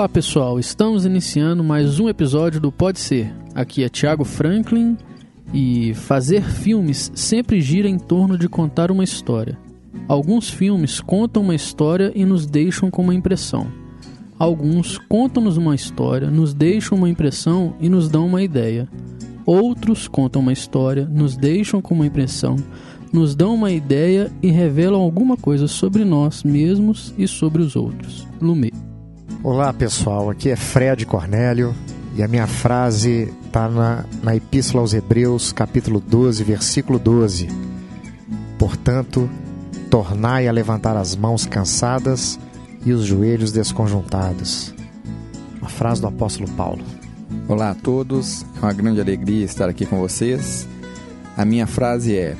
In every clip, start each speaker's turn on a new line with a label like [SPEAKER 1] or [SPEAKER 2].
[SPEAKER 1] Olá pessoal, estamos iniciando mais um episódio do Pode Ser. Aqui é Thiago Franklin e fazer filmes sempre gira em torno de contar uma história. Alguns filmes contam uma história e nos deixam com uma impressão. Alguns contam-nos uma história, nos deixam uma impressão e nos dão uma ideia. Outros contam uma história, nos deixam com uma impressão, nos dão uma ideia e revelam alguma coisa sobre nós mesmos e sobre os outros. Lumet.
[SPEAKER 2] Olá pessoal, aqui é Fred Cornélio e a minha frase está na, na Epístola aos Hebreus, capítulo 12, versículo 12. Portanto, tornai a levantar as mãos cansadas e os joelhos desconjuntados. Uma frase do apóstolo Paulo.
[SPEAKER 3] Olá a todos, é uma grande alegria estar aqui com vocês. A minha frase é: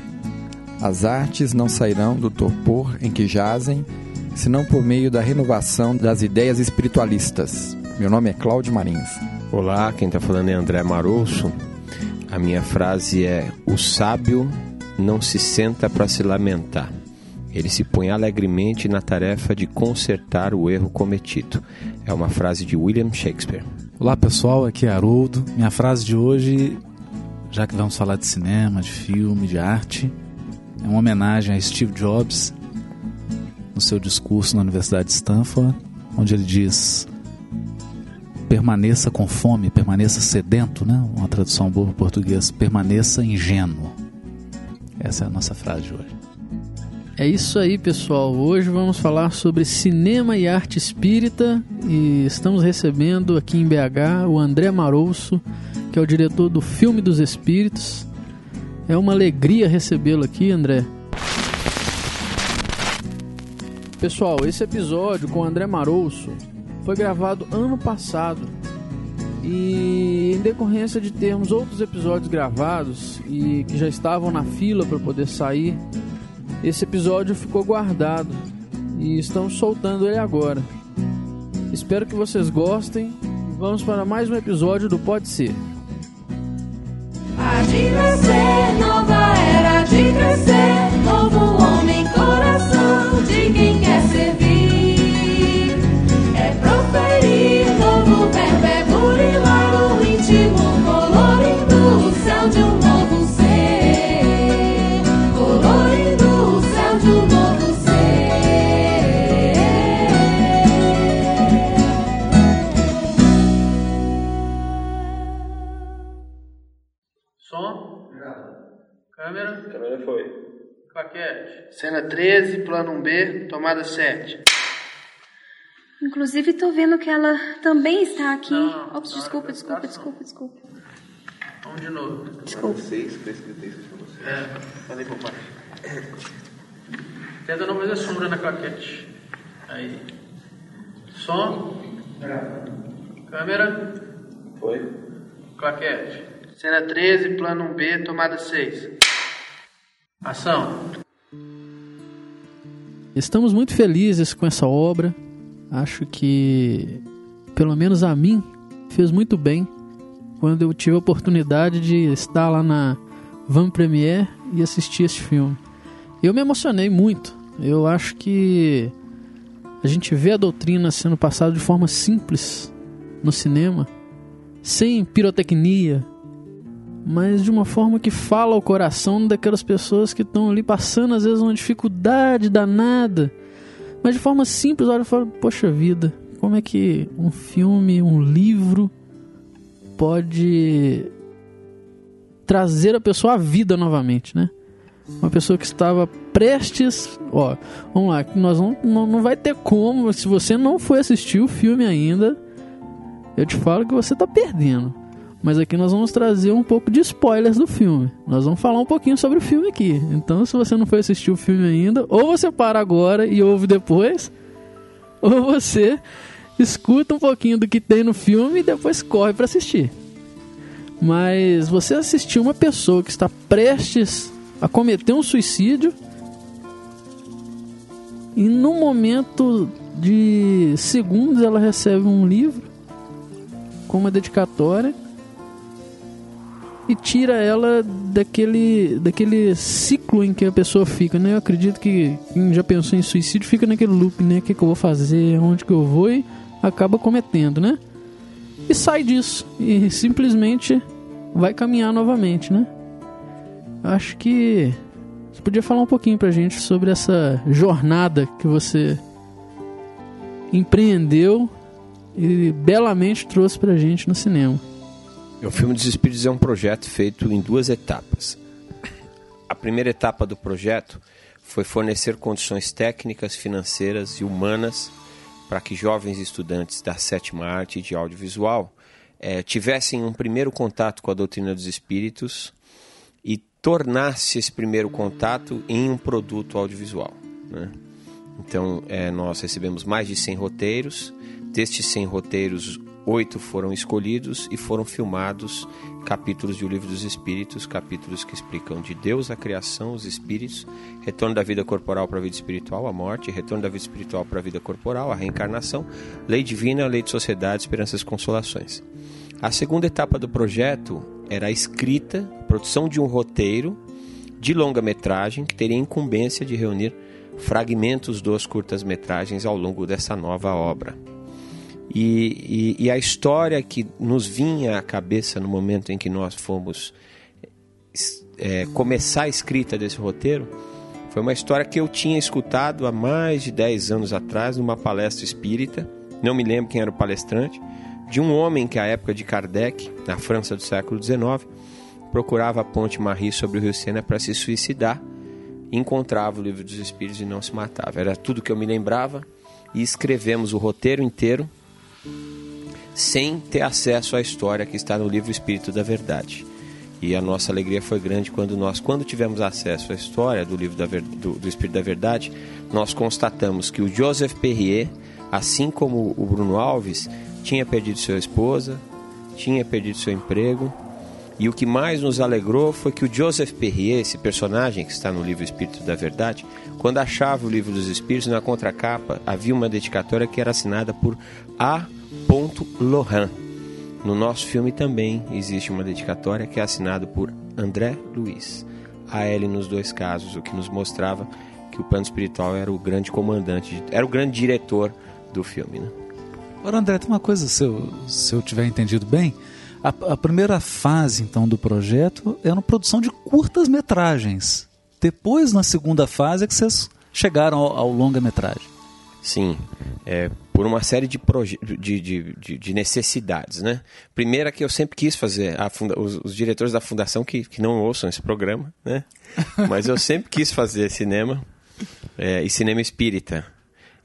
[SPEAKER 3] As artes não sairão do torpor em que jazem, senão por meio da renovação das ideias espiritualistas. Meu nome é Cláudio Marins.
[SPEAKER 4] Olá, quem está falando é André Marouço. A minha frase é: O sábio não se senta para se lamentar. Ele se põe alegremente na tarefa de consertar o erro cometido. É uma frase de William Shakespeare.
[SPEAKER 5] Olá pessoal, aqui é Haroldo. Minha frase de hoje, já que vamos falar de cinema, de filme, de arte, é uma homenagem a Steve Jobs no seu discurso na Universidade de Stanford, onde ele diz: permaneça com fome, permaneça sedento, né? Uma tradução boa para português, permaneça ingênuo. Essa é a nossa frase de hoje.
[SPEAKER 1] É isso aí, pessoal. Hoje vamos falar sobre cinema e arte espírita e estamos recebendo aqui em BH o André Marouço, que é o diretor do Filme dos Espíritos. É uma alegria recebê-lo aqui, André. Pessoal, esse episódio com o André Marouço foi gravado ano passado e em decorrência de termos outros episódios gravados e que já estavam na fila para poder sair, esse episódio ficou guardado e estamos soltando ele agora. Espero que vocês gostem. Vamos para mais um episódio do Pode Ser.
[SPEAKER 6] De nova era de crescer, novo homem, coração de quem quer servir.
[SPEAKER 7] Cena 13, plano 1B, tomada 7.
[SPEAKER 8] Inclusive, tô vendo que ela também está aqui.
[SPEAKER 1] Não,
[SPEAKER 8] Ops, desculpa,
[SPEAKER 1] não,
[SPEAKER 8] desculpa,
[SPEAKER 1] não.
[SPEAKER 8] desculpa, desculpa.
[SPEAKER 1] Vamos de novo.
[SPEAKER 8] Desculpa.
[SPEAKER 1] É. Falei por baixo. Tenta não fazer sombra na claquete. Aí. Som. Câmera.
[SPEAKER 4] Foi.
[SPEAKER 1] Claquete.
[SPEAKER 7] Cena 13, plano 1B, tomada 6.
[SPEAKER 1] Ação. Estamos muito felizes com essa obra. Acho que, pelo menos a mim, fez muito bem quando eu tive a oportunidade de estar lá na Van Premiere e assistir esse filme. Eu me emocionei muito. Eu acho que a gente vê a doutrina sendo passada de forma simples no cinema, sem pirotecnia, mas de uma forma que fala ao coração daquelas pessoas que estão ali passando às vezes uma dificuldade danada, mas de forma simples, olha e fala, poxa vida, como é que um filme, um livro pode trazer a pessoa à vida novamente, né? Uma pessoa que estava prestes, ó, vamos lá, nós não, não, não vai ter como, se você não foi assistir o filme ainda, eu te falo que você está perdendo. Mas aqui nós vamos trazer um pouco de spoilers do filme. Nós vamos falar um pouquinho sobre o filme aqui. Então, se você não foi assistir o filme ainda, ou você para agora e ouve depois, ou você escuta um pouquinho do que tem no filme e depois corre para assistir. Mas você assistiu uma pessoa que está prestes a cometer um suicídio e no momento de segundos ela recebe um livro com uma dedicatória e tira ela daquele, daquele ciclo em que a pessoa fica, né? Eu acredito que quem já pensou em suicídio fica naquele loop, né? O que, que eu vou fazer, onde que eu vou e acaba cometendo, né? E sai disso e simplesmente vai caminhar novamente, né? Acho que você podia falar um pouquinho pra gente sobre essa jornada que você empreendeu e belamente trouxe pra gente no cinema.
[SPEAKER 4] O filme dos Espíritos é um projeto feito em duas etapas. A primeira etapa do projeto foi fornecer condições técnicas, financeiras e humanas para que jovens estudantes da sétima arte de audiovisual eh, tivessem um primeiro contato com a doutrina dos espíritos e tornasse esse primeiro contato em um produto audiovisual. Né? Então, eh, nós recebemos mais de 100 roteiros. Destes 100 roteiros, oito foram escolhidos e foram filmados capítulos de O Livro dos Espíritos, capítulos que explicam de Deus, a criação, os espíritos, retorno da vida corporal para a vida espiritual, a morte, retorno da vida espiritual para a vida corporal, a reencarnação, lei divina, lei de sociedade, esperanças e consolações. A segunda etapa do projeto era a escrita, a produção de um roteiro de longa-metragem que teria incumbência de reunir fragmentos dos curtas-metragens ao longo dessa nova obra. E, e, e, a história que nos vinha à cabeça no momento em que nós fomos é, começar a escrita desse roteiro foi uma história que eu tinha escutado há mais de 10 anos atrás numa palestra espírita, não me lembro quem era o palestrante, de um homem que, à época de Kardec, na França do século XIX, procurava a ponte Marie sobre o rio Sena para se suicidar, encontrava o livro dos Espíritos e não se matava. Era tudo que eu me lembrava e escrevemos o roteiro inteiro sem ter acesso à história que está no livro Espírito da Verdade. E a nossa alegria foi grande quando nós, quando tivemos acesso à história do livro da, do, do Espírito da Verdade, nós constatamos que o Joseph Perrier, assim como o Bruno Alves, tinha perdido sua esposa, tinha perdido seu emprego. E o que mais nos alegrou foi que o Joseph Perrier, esse personagem que está no livro Espírito da Verdade, quando achava o livro dos Espíritos, na contracapa havia uma dedicatória que era assinada por A. Lohan. No nosso filme também existe uma dedicatória que é assinada por André Luiz. A ele nos dois casos, o que nos mostrava que o plano espiritual era o grande comandante, era o grande diretor do filme. Né?
[SPEAKER 5] Agora, André, tem uma coisa, se eu, se eu tiver entendido bem, a, a primeira fase então do projeto é uma produção de curtas metragens. Depois, na segunda fase, é que vocês chegaram ao, ao longa-metragem.
[SPEAKER 4] Sim, é, por uma série de, de, de, de, necessidades, né? Primeira que eu sempre quis fazer, os, os, diretores da fundação que, que não ouçam esse programa, né? Mas eu sempre quis fazer cinema é, e cinema espírita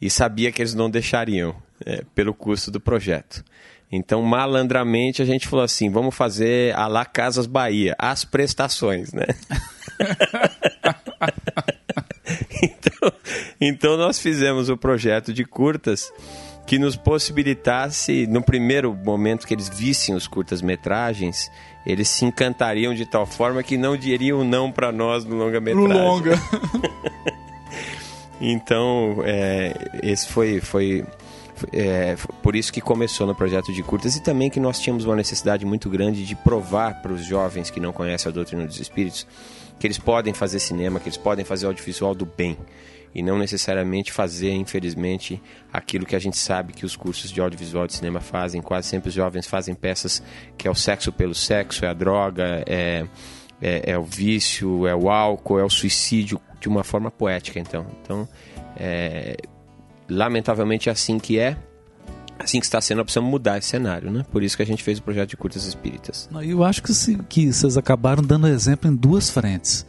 [SPEAKER 4] e sabia que eles não deixariam é, pelo custo do projeto. Então, malandramente, a gente falou assim: vamos fazer a La Casas Bahia, as prestações, né? então, então, nós fizemos o projeto de curtas que nos possibilitasse, no primeiro momento que eles vissem os curtas-metragens, eles se encantariam de tal forma que não diriam não para nós no longa-metragem.
[SPEAKER 5] Longa.
[SPEAKER 4] então, é, esse foi, foi é, por isso que começou no projeto de curtas e também que nós tínhamos uma necessidade muito grande de provar para os jovens que não conhecem a doutrina dos espíritos que eles podem fazer cinema, que eles podem fazer audiovisual do bem e não necessariamente fazer, infelizmente, aquilo que a gente sabe que os cursos de audiovisual de cinema fazem. Quase sempre os jovens fazem peças que é o sexo pelo sexo, é a droga, é, é, é o vício, é o álcool, é o suicídio de uma forma poética. Então, então é, lamentavelmente é assim que é assim que está sendo, nós precisamos mudar esse cenário, né? Por isso que a gente fez o projeto de curtas espíritas.
[SPEAKER 5] Eu acho que, se, que vocês acabaram dando exemplo em duas frentes.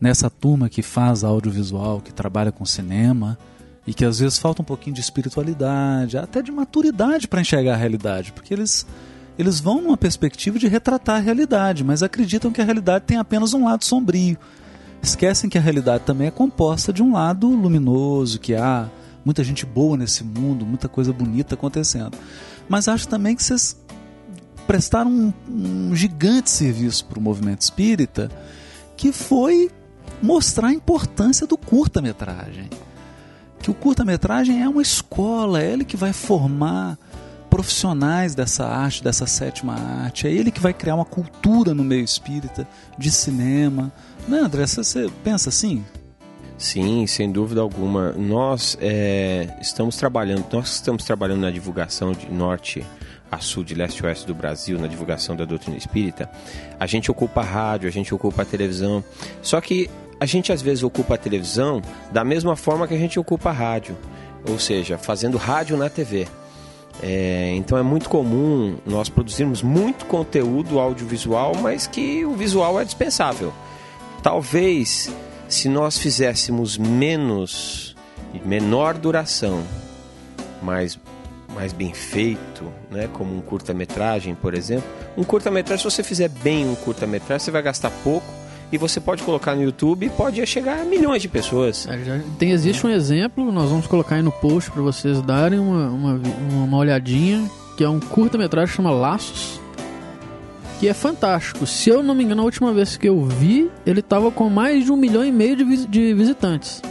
[SPEAKER 5] Nessa turma que faz audiovisual, que trabalha com cinema e que às vezes falta um pouquinho de espiritualidade, até de maturidade para enxergar a realidade, porque eles eles vão numa perspectiva de retratar a realidade, mas acreditam que a realidade tem apenas um lado sombrio. Esquecem que a realidade também é composta de um lado luminoso, que há muita gente boa nesse mundo, muita coisa bonita acontecendo. Mas acho também que vocês prestaram um, um gigante serviço para o movimento espírita, que foi mostrar a importância do curta-metragem. Que o curta-metragem é uma escola, é ele que vai formar profissionais dessa arte, dessa sétima arte. É ele que vai criar uma cultura no meio espírita, de cinema. Não, é, André, você pensa assim?
[SPEAKER 4] Sim, sem dúvida alguma. Nós é, estamos trabalhando, nós estamos trabalhando na divulgação de norte a sul, de leste a oeste do Brasil, na divulgação da doutrina espírita. A gente ocupa a rádio, a gente ocupa a televisão. Só que a gente às vezes ocupa a televisão da mesma forma que a gente ocupa a rádio, ou seja, fazendo rádio na TV. É, então é muito comum nós produzirmos muito conteúdo audiovisual, mas que o visual é dispensável. Talvez se nós fizéssemos menos, menor duração, mais, mais bem feito, né, como um curta-metragem, por exemplo. Um curta-metragem, se você fizer bem um curta-metragem, você vai gastar pouco e você pode colocar no YouTube e pode chegar a milhões de pessoas.
[SPEAKER 1] É, tem, existe um exemplo, nós vamos colocar aí no post para vocês darem uma, uma, uma olhadinha, que é um curta-metragem que chama Laços, que é fantástico. Se eu não me engano, a última vez que eu vi, ele estava com mais de um milhão e meio de, vis de visitantes.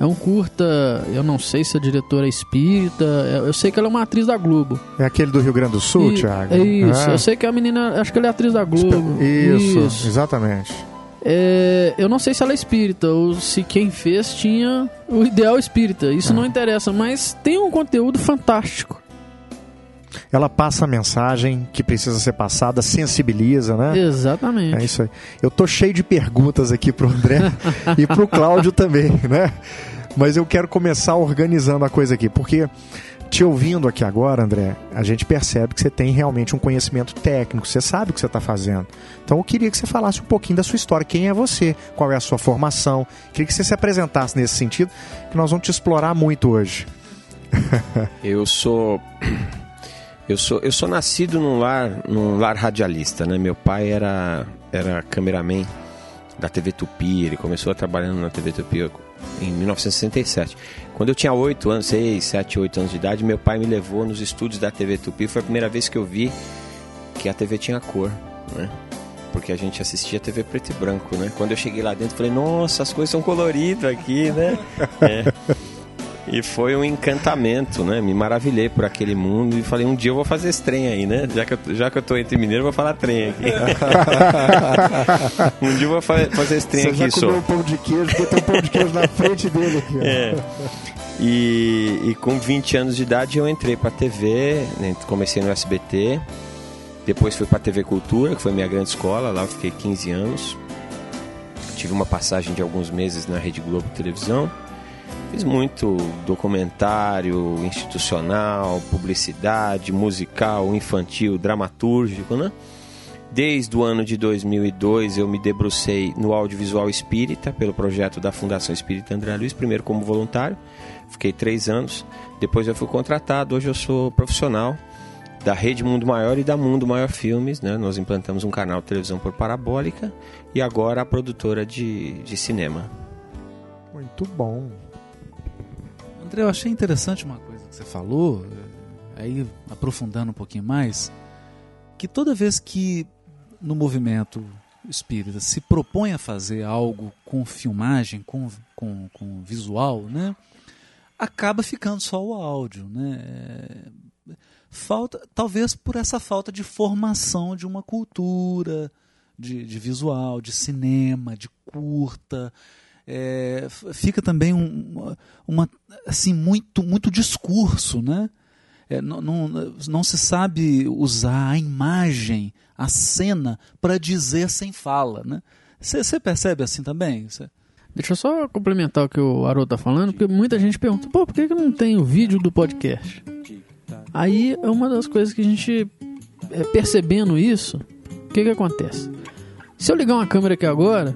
[SPEAKER 1] É um curta, eu não sei se a diretora é espírita, é, eu sei que ela é uma atriz da Globo.
[SPEAKER 2] É aquele do Rio Grande do Sul,
[SPEAKER 1] E-
[SPEAKER 2] Thiago?
[SPEAKER 1] É isso,
[SPEAKER 2] É.
[SPEAKER 1] eu sei que a menina, acho que ela é atriz da Globo.
[SPEAKER 2] Isso, exatamente.
[SPEAKER 1] É, eu não sei se ela é espírita ou se quem fez tinha o ideal espírita. Isso não interessa, mas tem um conteúdo fantástico.
[SPEAKER 2] Ela passa a mensagem que precisa ser passada, sensibiliza, né?
[SPEAKER 1] Exatamente.
[SPEAKER 2] É isso aí. Eu tô cheio de perguntas aqui pro André e pro Cláudio também, né? Mas eu quero começar organizando a coisa aqui, porque te ouvindo aqui agora, André, a gente percebe que você tem realmente um conhecimento técnico, você sabe o que você está fazendo. Então eu queria que você falasse um pouquinho da sua história, quem é você, qual é a sua formação. Queria que você se apresentasse nesse sentido, que nós vamos te explorar muito hoje.
[SPEAKER 4] Eu sou eu sou eu sou nascido num lar num lar radialista, né? Meu pai era era cameraman da TV Tupi, ele começou trabalhando na TV Tupi em 1967. Quando eu tinha 8 anos, 6, 7, 8 anos de idade, meu pai me levou nos estúdios da TV Tupi. Foi a primeira vez que eu vi que a TV tinha cor, né? Porque a gente assistia TV preto e branco, né? Quando eu cheguei lá dentro, falei, nossa, as coisas são coloridas aqui, né? É. E foi um encantamento, né? Me maravilhei por aquele mundo e falei, um dia eu vou fazer esse trem aí, né? Já que eu, já que eu tô entre mineiro, eu vou falar trem aqui. um dia eu vou fa- fazer esse trem aqui, só.
[SPEAKER 2] um pão de queijo, tem um pão de queijo na frente dele aqui. ó.
[SPEAKER 4] É. E, e com 20 anos de idade eu entrei pra TV, né, comecei no SBT, depois fui pra TV Cultura, que foi minha grande escola, lá eu fiquei 15 anos. Tive uma passagem de alguns meses na Rede Globo Televisão. Fiz muito documentário institucional, publicidade, musical, infantil, dramatúrgico, né? Desde o ano de 2002 eu me debrucei no audiovisual espírita pelo projeto da Fundação Espírita André Luiz, primeiro como voluntário, fiquei três anos, depois eu fui contratado, hoje eu sou profissional da Rede Mundo Maior e da Mundo Maior Filmes, né? Nós implantamos um canal de televisão por parabólica e agora a produtora de, de cinema.
[SPEAKER 2] Muito bom.
[SPEAKER 5] André, eu achei interessante uma coisa que você falou, eh, aí aprofundando um pouquinho mais, que toda vez que no movimento espírita se propõe a fazer algo com filmagem, com, com, com visual, né, acaba ficando só o áudio, né? É, Falta, talvez por essa falta de formação de uma cultura, de, de visual, de cinema, de curta. É, fica também um, uma assim muito muito discurso né É, não, não, não se sabe usar a imagem a cena para dizer sem fala né você percebe assim também Cê-
[SPEAKER 1] Deixa eu só complementar o que o Haroldo tá falando, porque muita gente pergunta, pô, por que, que não tem o vídeo do podcast? Aí é uma das coisas que a gente, é, percebendo isso, o que que acontece? Se eu ligar uma câmera aqui agora,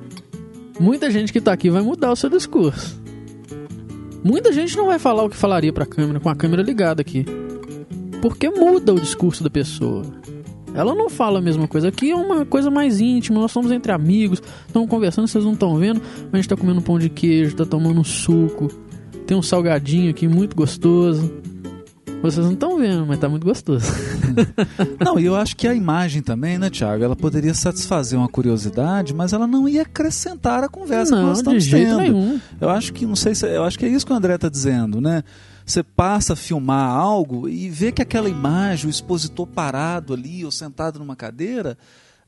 [SPEAKER 1] muita gente que tá aqui vai mudar o seu discurso. Muita gente não vai falar o que falaria pra câmera com a câmera ligada aqui. porque muda o discurso da pessoa. Ela não fala a mesma coisa. Aqui é uma coisa mais íntima, nós somos entre amigos, estamos conversando, vocês não estão vendo, mas a gente tá comendo pão de queijo, tá tomando suco, tem um salgadinho aqui muito gostoso. Vocês não estão vendo, mas tá muito gostoso.
[SPEAKER 5] Não, e eu acho que a imagem também, né, Tiago? Ela poderia satisfazer uma curiosidade, mas ela não ia acrescentar a conversa que
[SPEAKER 1] não,
[SPEAKER 5] nós
[SPEAKER 1] de
[SPEAKER 5] estamos
[SPEAKER 1] jeito
[SPEAKER 5] tendo.
[SPEAKER 1] nenhum.
[SPEAKER 5] Eu acho que, não sei se, eu acho que é isso que o André está dizendo, né? Você passa a filmar algo e vê que aquela imagem, o expositor parado ali ou sentado numa cadeira,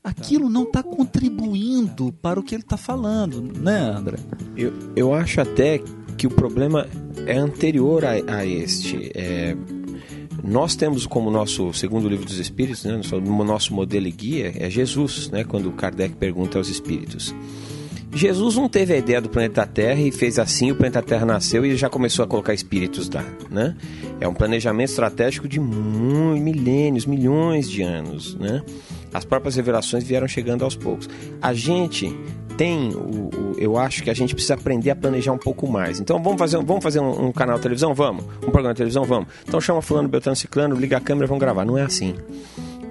[SPEAKER 5] aquilo não está contribuindo para o que ele está falando, né, André?
[SPEAKER 4] Eu, eu acho até que o problema é anterior a, a este. É, nós temos como nosso segundo livro dos Espíritos, né, nosso, modelo e guia é Jesus, né, quando Kardec pergunta aos Espíritos. Jesus não teve a ideia do planeta Terra e fez assim, o planeta Terra nasceu e já começou a colocar espíritos lá, né? É um planejamento estratégico de milênios, milhões de anos, né? As próprias revelações vieram chegando aos poucos. A gente tem, o, o- eu acho que a gente precisa aprender a planejar um pouco mais. Então vamos fazer, vamos fazer um, um canal de televisão? Vamos. Um programa de televisão? Vamos. Então chama fulano, beltrano, ciclano, liga a câmera, vamos gravar. Não é assim.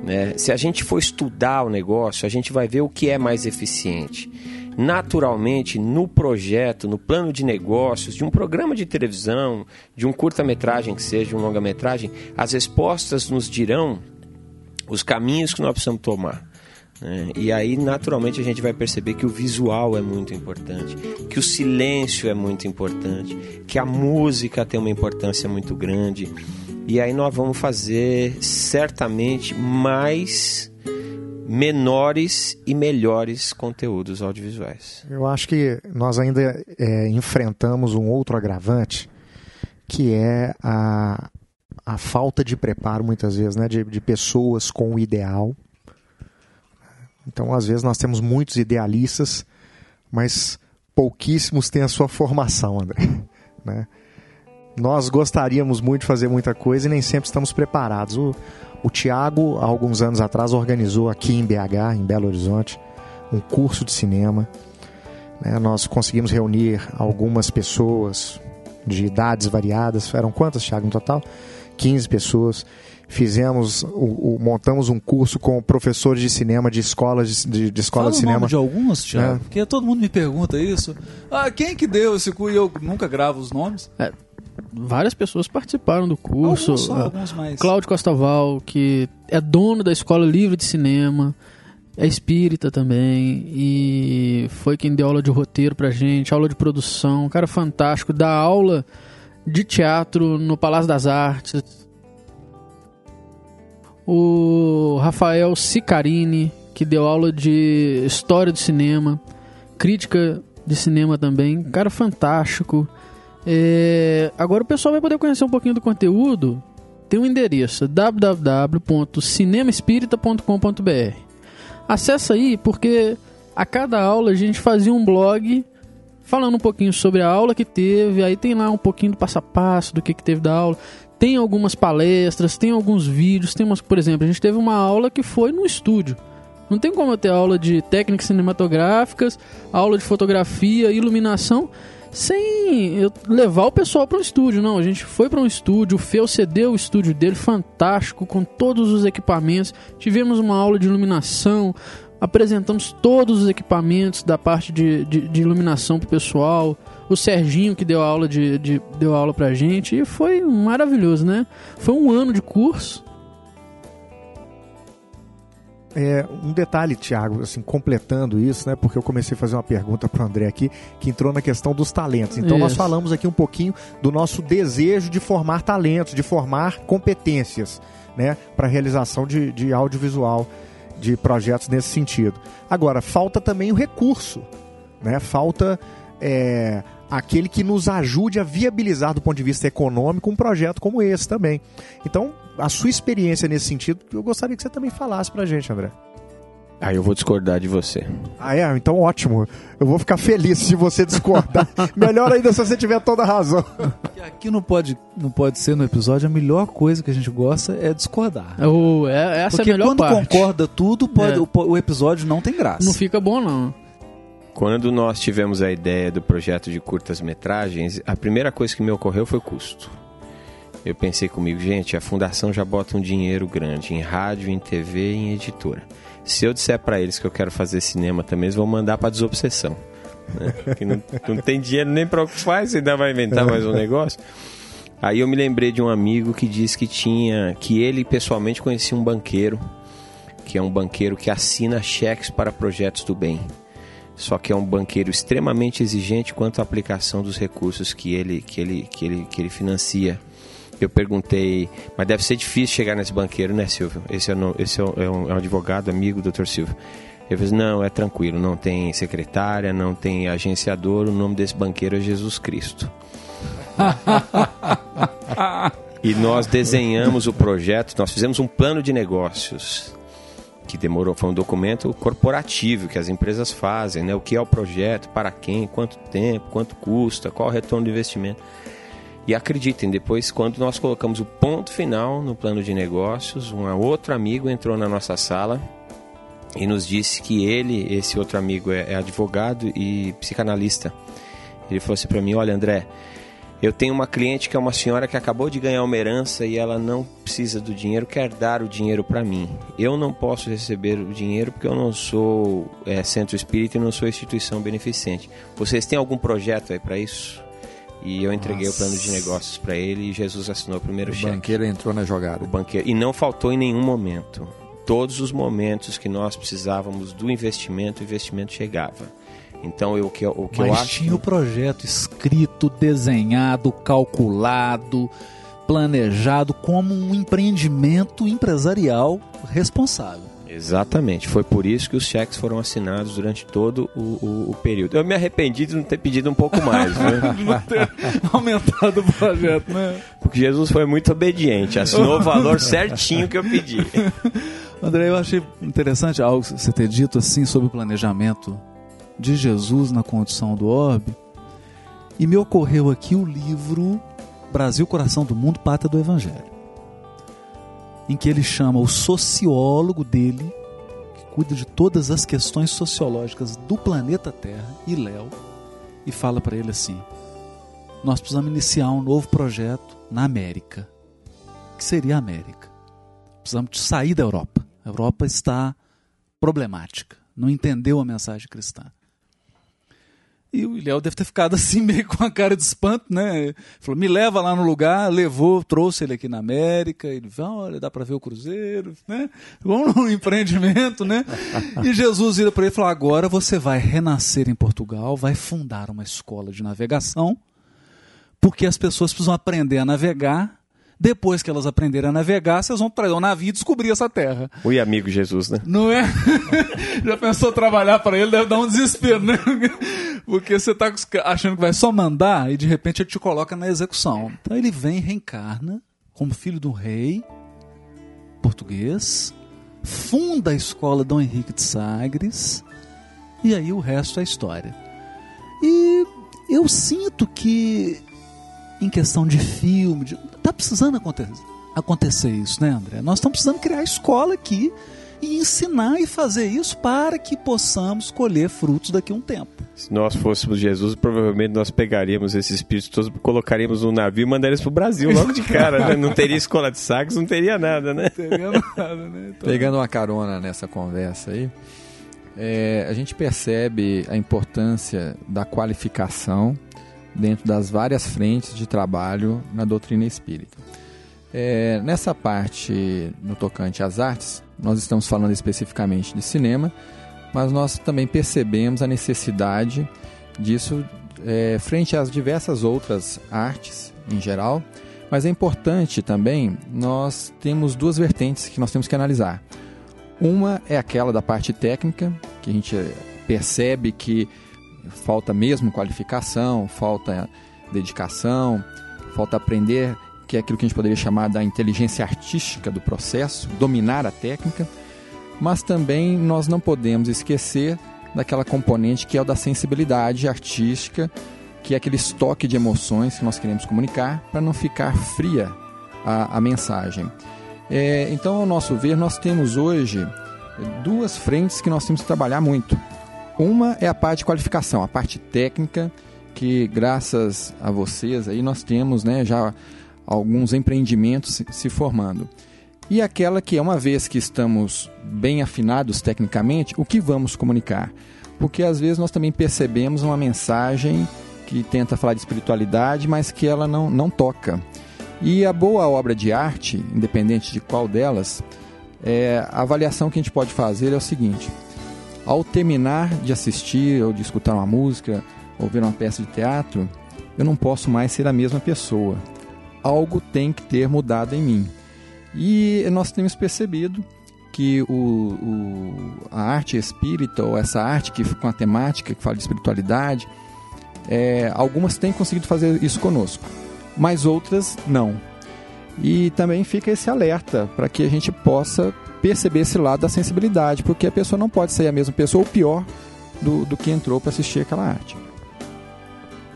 [SPEAKER 4] né? Se a gente for estudar o negócio, a gente vai ver o que é mais eficiente. Naturalmente, no projeto, no plano de negócios, de um programa de televisão, de um curta-metragem que seja, um longa-metragem, as respostas nos dirão os caminhos que nós precisamos tomar. né? E aí, naturalmente, a gente vai perceber que o visual é muito importante, que o silêncio é muito importante, que a música tem uma importância muito grande. E aí nós vamos fazer certamente mais menores e melhores conteúdos audiovisuais.
[SPEAKER 2] Eu acho que nós ainda é, enfrentamos um outro agravante, que é a, a falta de preparo, muitas vezes, né, de, de pessoas com o ideal. Então, às vezes, nós temos muitos idealistas, mas pouquíssimos têm a sua formação, André. Né? Nós gostaríamos muito de fazer muita coisa e nem sempre estamos preparados. O, o Tiago, há alguns anos atrás, organizou aqui em BH, em Belo Horizonte, um curso de cinema. né? Nós conseguimos reunir algumas pessoas de idades variadas. Eram quantas, Tiago, no total? 15 pessoas. Fizemos, o, o- montamos um curso com professores de cinema de escolas de, de, de escola
[SPEAKER 5] Fala
[SPEAKER 2] de
[SPEAKER 5] o
[SPEAKER 2] cinema.
[SPEAKER 5] nome de alguns, Tiago,
[SPEAKER 2] É.
[SPEAKER 5] porque todo mundo me pergunta isso. Ah, quem que deu esse cu? E eu nunca gravo os nomes.
[SPEAKER 1] Várias pessoas participaram do curso.
[SPEAKER 5] Alguns só,
[SPEAKER 1] Ah,
[SPEAKER 5] alguns mais.
[SPEAKER 1] Cláudio Costaval, que é dono da Escola Livre de Cinema, é espírita também, e foi quem deu aula de roteiro pra gente, aula de produção, um cara fantástico, dá aula de teatro no Palácio das Artes. O Rafael Sicarini, que deu aula de história do cinema, crítica de cinema também, um cara fantástico. É, agora o pessoal vai poder conhecer um pouquinho do conteúdo. Tem um endereço www.cinemaespírita.com.br. Acesse aí porque a cada aula a gente fazia um blog falando um pouquinho sobre a aula que teve, aí tem lá um pouquinho do passo a passo do que, que teve da aula. Tem algumas palestras, tem alguns vídeos, tem umas, por exemplo, a gente teve uma aula que foi no estúdio. Não tem como eu ter aula de técnicas cinematográficas, aula de fotografia, iluminação, sem eu levar o pessoal para um estúdio. Não, a gente foi para um estúdio, o Feu cedeu o estúdio dele, fantástico, com todos os equipamentos. Tivemos uma aula de iluminação, apresentamos todos os equipamentos da parte de, de, de iluminação pro pessoal. O Serginho que deu aula de, de deu aula pra gente e foi maravilhoso, né? Foi um ano de curso.
[SPEAKER 2] É, um detalhe, Thiago, assim, completando isso, né? Porque eu comecei a fazer uma pergunta para o André aqui, que entrou na questão dos talentos. Então nós
[SPEAKER 1] Isso.
[SPEAKER 2] falamos aqui um pouquinho do nosso desejo de formar talentos, de formar competências, né? Para a realização de, de audiovisual, de projetos nesse sentido. Agora, falta também o recurso, né? Falta é, aquele que nos ajude a viabilizar do ponto de vista econômico um projeto como esse também. Então, a sua experiência nesse sentido, eu gostaria que você também falasse pra gente, André.
[SPEAKER 4] Aí eu vou discordar de você.
[SPEAKER 2] Ah, é? Então ótimo. Eu vou ficar feliz se você discordar. Melhor ainda se você tiver toda a razão.
[SPEAKER 5] Que aqui não pode, não pode ser no episódio, a melhor coisa que a gente gosta é discordar.
[SPEAKER 1] Oh, é, essa
[SPEAKER 5] Porque
[SPEAKER 1] é a melhor
[SPEAKER 5] quando
[SPEAKER 1] parte.
[SPEAKER 5] concorda tudo, pode-
[SPEAKER 1] É.
[SPEAKER 5] o, o episódio não tem graça.
[SPEAKER 1] Não fica bom, não.
[SPEAKER 4] Quando nós tivemos a ideia do projeto de curtas-metragens, a primeira coisa que me ocorreu foi custo. Eu pensei comigo, gente, a fundação já bota um dinheiro grande em rádio, em TV e em editora. Se eu disser para eles que eu quero fazer cinema também, eles vão mandar para desobsessão. Né? Que não, não tem dinheiro nem para o que faz, ainda vai inventar mais um negócio. Aí eu me lembrei de um amigo que disse que tinha, que ele pessoalmente conhecia um banqueiro, que é um banqueiro que assina cheques para projetos do bem. Só que é um banqueiro extremamente exigente quanto à aplicação dos recursos que ele, que ele, que ele, que ele financia. Eu perguntei, mas deve ser difícil chegar nesse banqueiro, né, Silvio? Esse é, no, esse é, um, é um advogado, amigo, doutor Silvio. Ele disse, não, é tranquilo, não tem secretária, não tem agenciador, o nome desse banqueiro é Jesus Cristo. e nós desenhamos o projeto, nós fizemos um plano de negócios que demorou, foi um documento corporativo que as empresas fazem, né? O que é o projeto, para quem, quanto tempo, quanto custa, qual o retorno do investimento. E acreditem, depois, quando nós colocamos o ponto final no plano de negócios, um outro amigo entrou na nossa sala e nos disse que ele, esse outro amigo, é, é advogado e psicanalista. Ele falou assim para mim: Olha, André, eu tenho uma cliente que é uma senhora que acabou de ganhar uma herança e ela não precisa do dinheiro, quer dar o dinheiro para mim. Eu não posso receber o dinheiro porque eu não sou é, centro espírita e não sou instituição beneficente. Vocês têm algum projeto aí para isso? E eu entreguei Nossa. o plano de negócios para ele e Jesus assinou o primeiro
[SPEAKER 3] o
[SPEAKER 4] cheque.
[SPEAKER 3] O banqueiro entrou na jogada.
[SPEAKER 4] O banqueiro. E não faltou em nenhum momento. Todos os momentos que nós precisávamos do investimento, o investimento chegava. Então, eu, o que, o que
[SPEAKER 5] Mas
[SPEAKER 4] eu acho.
[SPEAKER 5] tinha o projeto escrito, desenhado, calculado, planejado como um empreendimento empresarial responsável.
[SPEAKER 4] Exatamente, foi por isso que os cheques foram assinados durante todo o, o, o período. Eu me arrependi de não ter pedido um pouco mais, né?
[SPEAKER 5] não ter aumentado o projeto, né?
[SPEAKER 4] Porque Jesus foi muito obediente, assinou o valor certinho que eu pedi.
[SPEAKER 5] André, eu achei interessante algo você ter dito assim sobre o planejamento de Jesus na condição do orbe, e me ocorreu aqui o livro Brasil, Coração do Mundo, Pátria do Evangelho, em que ele chama o sociólogo dele, que cuida de todas as questões sociológicas do planeta Terra, e Léo, e fala para ele assim: Nós precisamos iniciar um novo projeto na América. que seria a América? Precisamos sair da Europa. A Europa está problemática, não entendeu a mensagem cristã. E o Léo deve ter ficado assim, meio com a cara de espanto, né? Falou, me leva lá no lugar, levou, trouxe ele aqui na América. Ele falou, olha, dá para ver o Cruzeiro, né? Vamos num empreendimento, né? E Jesus vira para ele e falou, agora você vai renascer em Portugal, vai fundar uma escola de navegação, porque as pessoas precisam aprender a navegar depois que elas aprenderem a navegar, vocês vão trazer um navio e descobrir essa terra.
[SPEAKER 4] Oi, amigo Jesus, né?
[SPEAKER 5] Não é? Já pensou trabalhar para ele? Deve dar um desespero, né? Porque você está achando que vai só mandar e de repente ele te coloca na execução. Então ele vem, reencarna como filho do rei português, funda a escola Dom Henrique de Sagres e aí o resto é história. E eu sinto que em questão de filme, de, tá precisando acontecer, acontecer isso, né, André? Nós estamos precisando criar escola aqui e ensinar e fazer isso para que possamos colher frutos daqui a um tempo.
[SPEAKER 4] Se nós fôssemos Jesus, provavelmente nós pegaríamos esses espíritos todos, colocaríamos no navio e mandaríamos para o Brasil logo de cara, né? Não teria escola de sagres, não teria nada, né? Não teria nada,
[SPEAKER 3] né? Então... Pegando uma carona nessa conversa aí, é, a gente percebe a importância da qualificação dentro das várias frentes de trabalho na doutrina espírita. É, nessa parte no tocante às artes, nós estamos falando especificamente de cinema, mas nós também percebemos a necessidade disso é, frente às diversas outras artes em geral. Mas é importante também, nós temos duas vertentes que nós temos que analisar. Uma é aquela da parte técnica, que a gente percebe que falta mesmo qualificação, falta dedicação, falta aprender, que é aquilo que a gente poderia chamar da inteligência artística do processo, dominar a técnica, mas também nós não podemos esquecer daquela componente que é o da sensibilidade artística, que é aquele estoque de emoções que nós queremos comunicar para não ficar fria a, a mensagem. É, então, ao nosso ver, nós temos hoje duas frentes que nós temos que trabalhar muito. Uma é a parte de qualificação, a parte técnica, que graças a vocês aí nós temos né, já alguns empreendimentos se, formando. E aquela que é uma vez que estamos bem afinados tecnicamente, o que vamos comunicar? Porque às vezes nós também percebemos uma mensagem que tenta falar de espiritualidade, mas que ela não, não toca. E a boa obra de arte, independente de qual delas, é, a avaliação que a gente pode fazer é o seguinte: ao terminar de assistir ou de escutar uma música, ou ver uma peça de teatro, eu não posso mais ser a mesma pessoa. Algo tem que ter mudado em mim. E nós temos percebido que o, o, a arte espírita, ou essa arte que com a temática que fala de espiritualidade, é, algumas têm conseguido fazer isso conosco, mas outras não. E também fica esse alerta para que a gente possa perceber esse lado da sensibilidade, porque a pessoa não pode ser a mesma pessoa ou pior do, do que entrou para assistir aquela arte.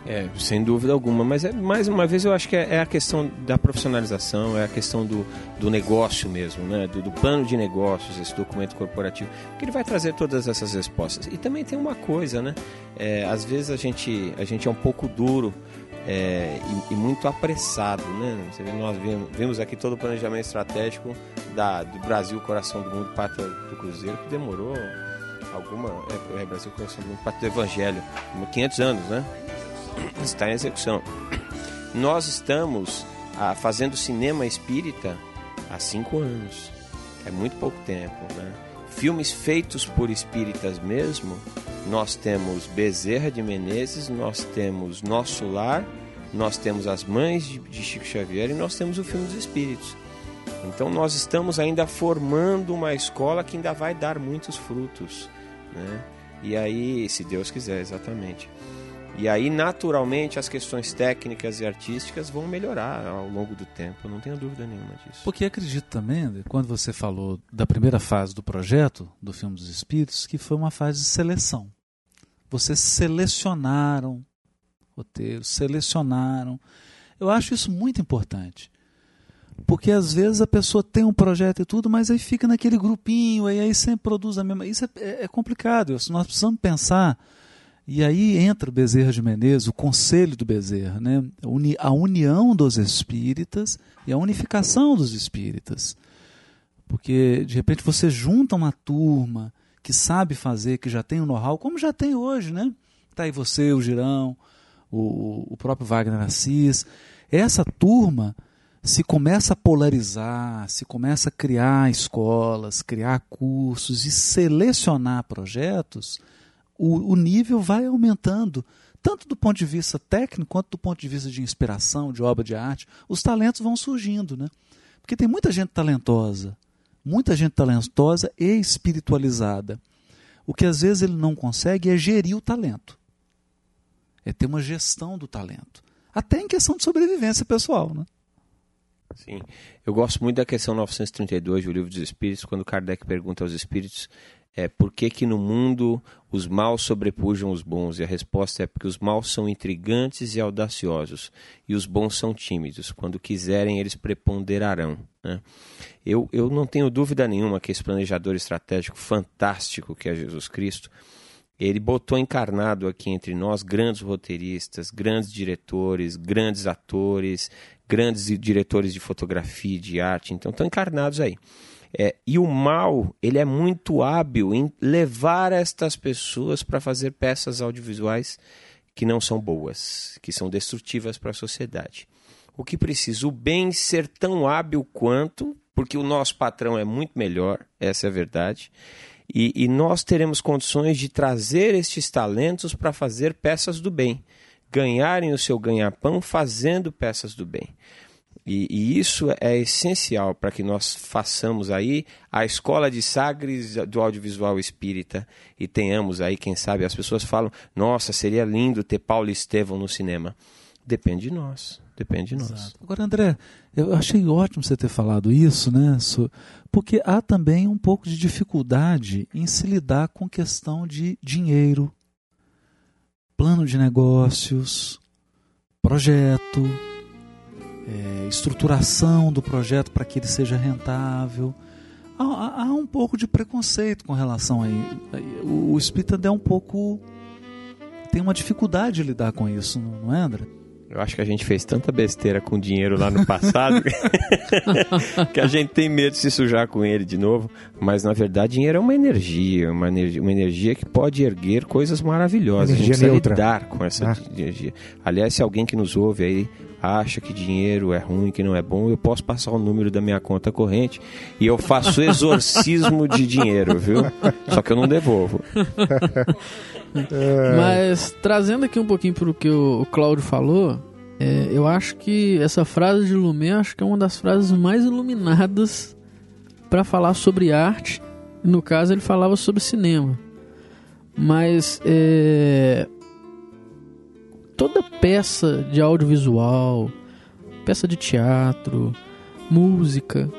[SPEAKER 4] É, sem dúvida alguma, mas é, mais uma vez eu acho que é, é a questão da profissionalização, é a questão do, do negócio mesmo, né? Do, do, plano de negócios, esse documento corporativo, que ele vai trazer todas essas respostas. E também tem uma coisa, né? É, às vezes a gente, a gente é um pouco duro é, e, e, muito apressado, né? Você vê, nós vimos, vimos, aqui todo o planejamento estratégico da, do Brasil, coração do mundo, pátria do Cruzeiro, que demorou alguma. É, é Brasil, coração do mundo, pátria do Evangelho, 500 anos, né? está em execução. Nós estamos ah, fazendo cinema espírita há cinco anos. É muito pouco tempo, né? Filmes feitos por espíritas mesmo, nós temos Bezerra de Menezes, nós temos Nosso Lar, nós temos As Mães de, Chico Xavier e nós temos o filme dos Espíritos. Então nós estamos ainda formando uma escola que ainda vai dar muitos frutos, né? E aí, se Deus quiser, exatamente. E aí, naturalmente, as questões técnicas e artísticas vão melhorar ao longo do tempo, não tenho dúvida nenhuma disso.
[SPEAKER 5] Porque acredito também, quando você falou da primeira fase do projeto, do filme dos Espíritos, que foi uma fase de seleção. Vocês selecionaram roteiros, selecionaram. Eu acho isso muito importante. Porque às vezes a pessoa tem um projeto e tudo, mas aí fica naquele grupinho, aí, aí sempre produz a mesma. Isso é, é complicado. Nós precisamos pensar e aí entra o Bezerra de Menezes, o conselho do Bezerra, né? a união dos espíritas e a unificação dos espíritas. Porque, de repente, você junta uma turma que sabe fazer, que já tem o um know-how, como já tem hoje, né? Está aí você, o Girão, o, o próprio Wagner Assis. Essa turma se começa a polarizar, se começa a criar escolas, criar cursos e selecionar projetos o, o nível vai aumentando, tanto do ponto de vista técnico quanto do ponto de vista de inspiração, de obra de arte. Os talentos vão surgindo, né? Porque tem muita gente talentosa, muita gente talentosa e espiritualizada. O que às vezes ele não consegue é gerir o talento. É ter uma gestão do talento. Até em questão de sobrevivência pessoal, né?
[SPEAKER 4] Sim. Eu gosto muito da questão 932 do Livro dos Espíritos, quando Kardec pergunta aos espíritos é por que, que no mundo os maus sobrepujam os bons? E a resposta é porque os maus são intrigantes e audaciosos, e os bons são tímidos. Quando quiserem, eles preponderarão. Né? Eu, eu não tenho dúvida nenhuma que esse planejador estratégico fantástico que é Jesus Cristo, ele botou encarnado aqui entre nós grandes roteiristas, grandes diretores, grandes atores, grandes diretores de fotografia de arte, então estão encarnados aí. É, e o mal, ele é muito hábil em levar estas pessoas para fazer peças audiovisuais que não são boas, que são destrutivas para a sociedade. O que precisa? O bem ser tão hábil quanto, porque o nosso patrão é muito melhor, essa é a verdade, e, e nós teremos condições de trazer estes talentos para fazer peças do bem, ganharem o seu ganha-pão fazendo peças do bem. E, e, isso é essencial para que nós façamos aí a escola de Sagres do audiovisual espírita e tenhamos aí, quem sabe, as pessoas falam: nossa, seria lindo ter Paulo Estevão no cinema. Depende de nós. Depende de nós. Exato.
[SPEAKER 5] Agora, André, eu achei ótimo você ter falado isso, né? Porque há também um pouco de dificuldade em se lidar com questão de dinheiro, plano de negócios, projeto é, estruturação do projeto para que ele seja rentável. Há, há, há, um pouco de preconceito com relação a isso. O, o espírita é um pouco. tem uma dificuldade de lidar com isso, não é, André?
[SPEAKER 4] Eu acho que a gente fez tanta besteira com dinheiro lá no passado que a gente tem medo de se sujar com ele de novo. Mas na verdade, dinheiro é uma energia, uma energia, uma energia que pode erguer coisas maravilhosas.
[SPEAKER 2] Energia
[SPEAKER 4] a gente precisa
[SPEAKER 2] neutra.
[SPEAKER 4] lidar com essa
[SPEAKER 2] Ah.
[SPEAKER 4] energia. Aliás, se alguém que nos ouve aí acha que dinheiro é ruim, que não é bom, eu posso passar o número da minha conta corrente e eu faço exorcismo de dinheiro, viu? Só que eu não devolvo.
[SPEAKER 1] Mas trazendo aqui um pouquinho para o que o Cláudio falou, é, eu acho que essa frase de Lumet acho que é uma das frases mais iluminadas para falar sobre arte. No caso, ele falava sobre cinema. Mas é, toda peça de audiovisual, peça de teatro, música,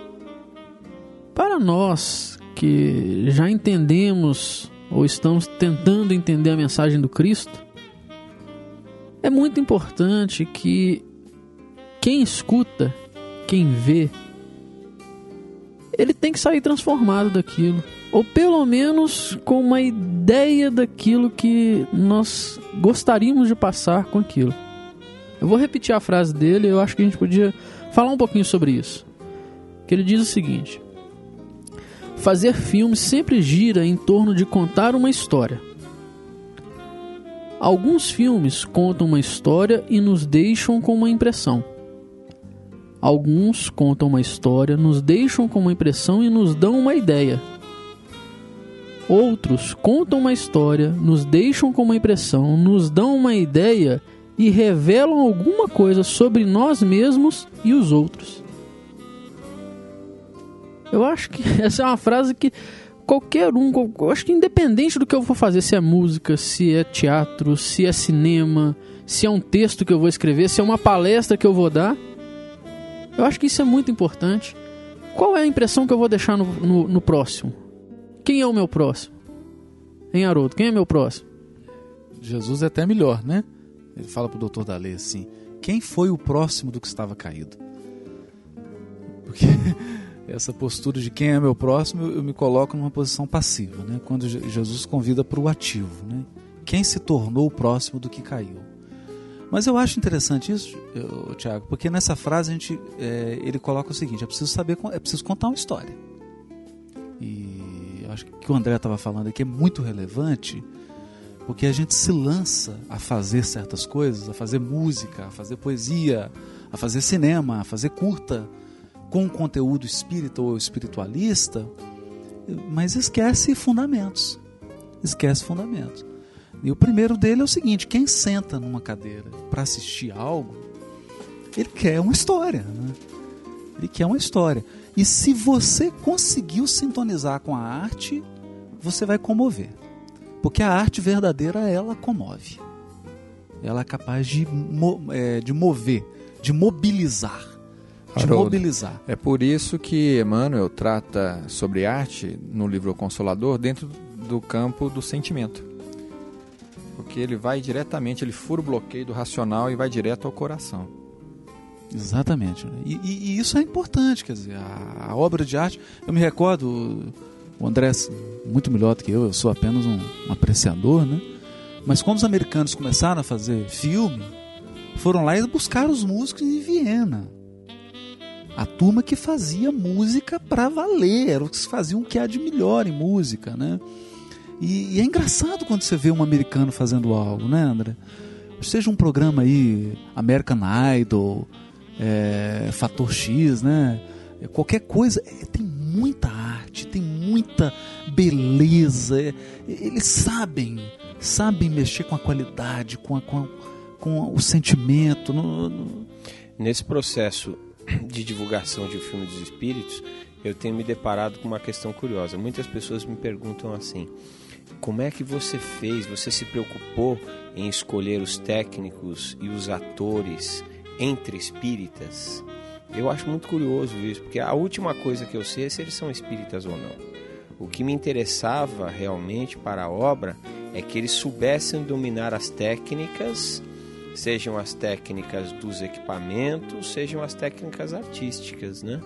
[SPEAKER 1] para nós que já entendemos ou estamos tentando entender a mensagem do Cristo, é muito importante que quem escuta, quem vê, ele tem que sair transformado daquilo. Ou pelo menos com uma ideia daquilo que nós gostaríamos de passar com aquilo. Eu vou repetir a frase dele, eu acho que a gente podia falar um pouquinho sobre isso. Que ele diz o seguinte: Fazer filme sempre gira em torno de contar uma história. Alguns filmes contam uma história e nos deixam com uma impressão. Alguns contam uma história, nos deixam com uma impressão e nos dão uma ideia. Outros contam uma história, nos deixam com uma impressão, nos dão uma ideia e revelam alguma coisa sobre nós mesmos e os outros. Eu acho que essa é uma frase que qualquer um, eu acho que independente do que eu vou fazer, se é música, se é teatro, se é cinema, se é um texto que eu vou escrever, se é uma palestra que eu vou dar, eu acho que isso é muito importante. Qual é a impressão que eu vou deixar no, no, no próximo? Quem é o meu próximo? Em Haroldo, quem é meu próximo?
[SPEAKER 5] Jesus é até melhor, né? Ele fala pro doutor da lei assim: quem foi o próximo do que estava caído? Porque essa postura de quem é meu próximo, eu me coloco numa posição passiva, né? Quando Je- Jesus convida para o ativo, né? Quem se tornou o próximo do que caiu? Mas eu acho interessante isso, Tiago, porque nessa frase a gente, é, ele coloca o seguinte: é preciso saber, é preciso contar uma história. E acho que o André estava falando aqui é muito relevante, porque a gente se lança a fazer certas coisas, a fazer música, a fazer poesia, a fazer cinema, a fazer curta, com conteúdo espírita ou espiritualista, mas esquece fundamentos. Esquece fundamentos. E o primeiro dele é o seguinte: quem senta numa cadeira para assistir algo, ele quer uma história. Né? Ele quer uma história. E se você conseguiu sintonizar com a arte, você vai comover. Porque a arte verdadeira, ela comove. Ela é capaz de, mo- é, de mover, de mobilizar. De mobilizar.
[SPEAKER 3] É por isso que Emmanuel trata sobre arte no livro O Consolador dentro do campo do sentimento. Porque ele vai diretamente, ele fura o bloqueio do racional e vai direto ao coração.
[SPEAKER 5] Exatamente. né? E, e- e isso é importante, quer dizer, a, a obra de arte. Eu me recordo, o André, muito melhor do que eu, eu sou apenas um, um apreciador, né? Mas quando os americanos começaram a fazer filme, foram lá e buscaram os músicos em Viena. A turma que fazia música pra valer, era os que faziam o que há de melhor em música, né? E, e é engraçado quando você vê um americano fazendo algo, né, André? Seja um programa aí, American Idol, é, Fator X, né? É, Qualquer coisa, é, tem muita arte, tem muita beleza. é, eles sabem, sabem mexer com a qualidade, com, a- com, a- com o sentimento. no- no-
[SPEAKER 4] Nesse processo de divulgação de O Filme dos Espíritos, eu tenho me deparado com uma questão curiosa. Muitas pessoas me perguntam assim: como é que você fez? Você se preocupou em escolher os técnicos e os atores entre espíritas? Eu acho muito curioso isso, porque a última coisa que eu sei é se eles são espíritas ou não. O que me interessava realmente para a obra é que eles soubessem dominar as técnicas sejam as técnicas dos equipamentos, sejam as técnicas artísticas, né?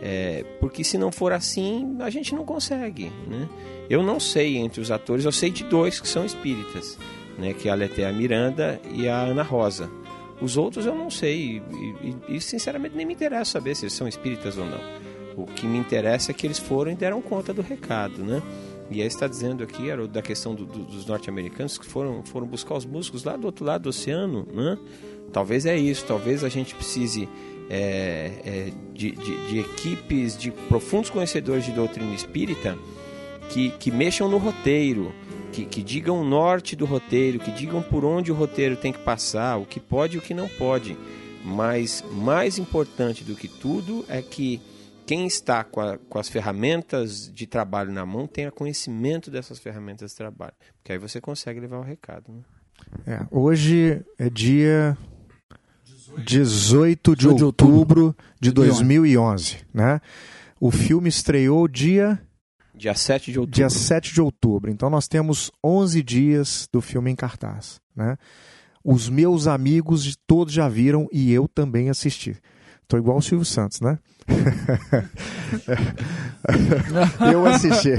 [SPEAKER 4] É, porque se não for assim, a gente não consegue, né? Eu não sei entre os atores, eu sei de dois que são espíritas, né? Que é a Letéa Miranda e a Ana Rosa. Os outros eu não sei. E, e, e, sinceramente nem me interessa saber se eles são espíritas ou não. O que me interessa é que eles foram e deram conta do recado, né? E aí está dizendo aqui era da questão do, do, dos norte-americanos que foram, foram buscar os músicos lá do outro lado do oceano, né? Talvez é isso, talvez a gente precise é, é, de, de, de, equipes de profundos conhecedores de doutrina espírita que, que mexam no roteiro, que, que digam o norte do roteiro, que digam por onde o roteiro tem que passar, o que pode e o que não pode. Mas mais importante do que tudo é que quem está com, a, com, as ferramentas de trabalho na mão tenha conhecimento dessas ferramentas de trabalho. Porque aí você consegue levar o recado. Né?
[SPEAKER 2] É, hoje é dia 18 de, de outubro de 2011. Né? O filme estreou dia.
[SPEAKER 4] Dia 7 de outubro.
[SPEAKER 2] Dia 7 de outubro. Então nós temos 11 dias do filme em cartaz. Né? Os meus amigos de todos já viram e eu também assisti. Estou igual o Silvio Santos, né? eu assisti.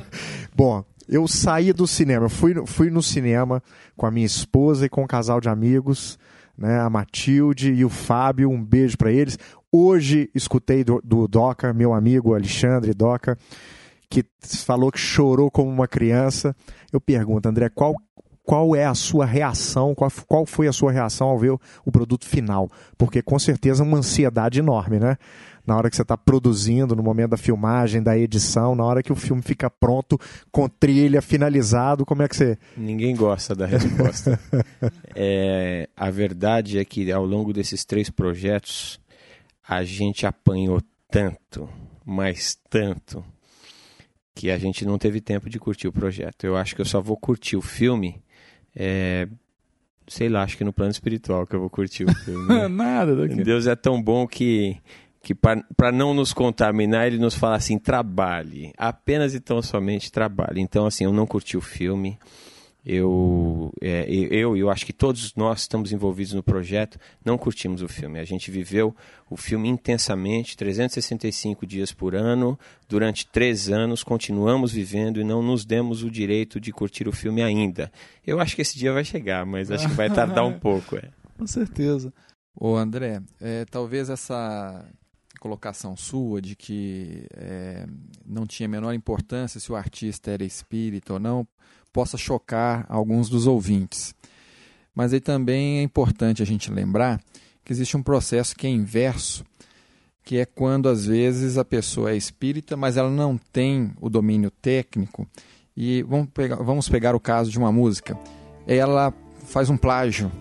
[SPEAKER 2] Bom, eu saí do cinema, fui, fui no cinema com a minha esposa e com um casal de amigos, né, a Matilde e o Fábio, um beijo para eles. Hoje escutei do, do Doca, meu amigo Alexandre Doca, que falou que chorou como uma criança. Eu pergunto, André, qual qual é a sua reação, qual, qual foi a sua reação ao ver o, o produto final? Porque com certeza uma ansiedade enorme, né? Na hora que você está produzindo, no momento da filmagem, da edição, na hora que o filme fica pronto, com trilha, finalizado, como é que você.
[SPEAKER 4] Ninguém gosta da resposta. é, a verdade é que ao longo desses três projetos, a gente apanhou tanto, mas tanto, que a gente não teve tempo de curtir o projeto. Eu acho que eu só vou curtir o filme é, sei lá, acho que no plano espiritual que eu vou curtir o filme. Né?
[SPEAKER 5] Nada. Daqui.
[SPEAKER 4] Deus é tão bom que, que para não nos contaminar, ele nos fala assim: trabalhe, apenas e tão somente trabalhe. Então, assim, eu não curti o filme. Eu, é, eu, eu acho que todos nós estamos envolvidos no projeto, não curtimos o filme. A gente viveu o filme intensamente, 365 dias por ano, durante três anos, continuamos vivendo e não nos demos o direito de curtir o filme ainda. Eu acho que esse dia vai chegar, mas acho que vai tardar um pouco. É.
[SPEAKER 5] Com certeza.
[SPEAKER 3] Ô André, é, talvez essa colocação sua de que é, não tinha a menor importância se o artista era espírita ou não, possa chocar alguns dos ouvintes. Mas aí também é importante a gente lembrar que existe um processo que é inverso, que é quando às vezes a pessoa é espírita, mas ela não tem o domínio técnico. E vamos pegar, vamos pegar o caso de uma música. Ela faz um plágio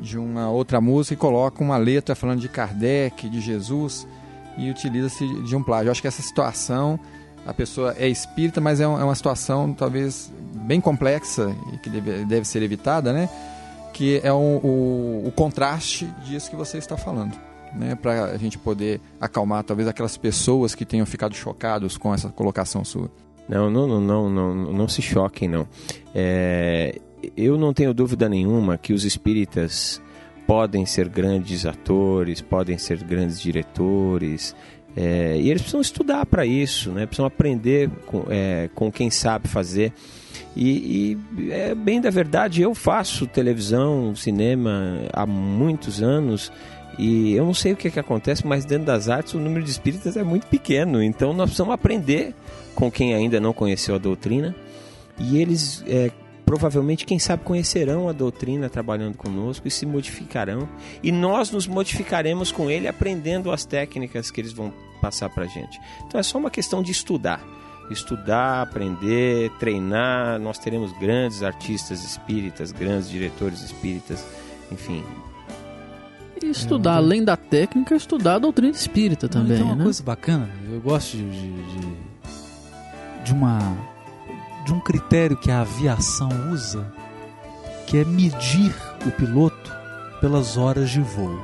[SPEAKER 3] de uma outra música e coloca uma letra falando de Kardec, de Jesus, e utiliza-se de um plágio. Eu acho que essa situação a pessoa é espírita, mas é, é uma situação talvez bem complexa e que deve, deve ser evitada, né? Que é o, o, o contraste disso que você está falando. Né, para a gente poder acalmar talvez aquelas pessoas que tenham ficado chocados com essa colocação sua.
[SPEAKER 4] Não, não, não, não, não, não se choquem, não. É, eu não tenho dúvida nenhuma que os espíritas podem ser grandes atores, podem ser grandes diretores, é, e eles precisam estudar para isso, né? precisam aprender com, é, com quem sabe fazer. E, e, é bem da verdade, eu faço televisão, cinema há muitos anos e eu não sei o que, é que acontece, mas dentro das artes o número de espíritas é muito pequeno. Então nós precisamos aprender com quem ainda não conheceu a doutrina e eles é, provavelmente, quem sabe, conhecerão a doutrina trabalhando conosco e se modificarão. E nós nos modificaremos com ele, aprendendo as técnicas que eles vão passar para a gente. Então é só uma questão de estudar. Estudar, aprender, treinar. Nós teremos grandes artistas espíritas, grandes diretores espíritas, enfim.
[SPEAKER 1] E estudar, além da técnica, estudar a doutrina espírita também. Então,
[SPEAKER 5] uma
[SPEAKER 1] né?
[SPEAKER 5] coisa bacana, eu gosto de, de, de, de uma de um critério que a aviação usa, que é medir o piloto pelas horas de voo.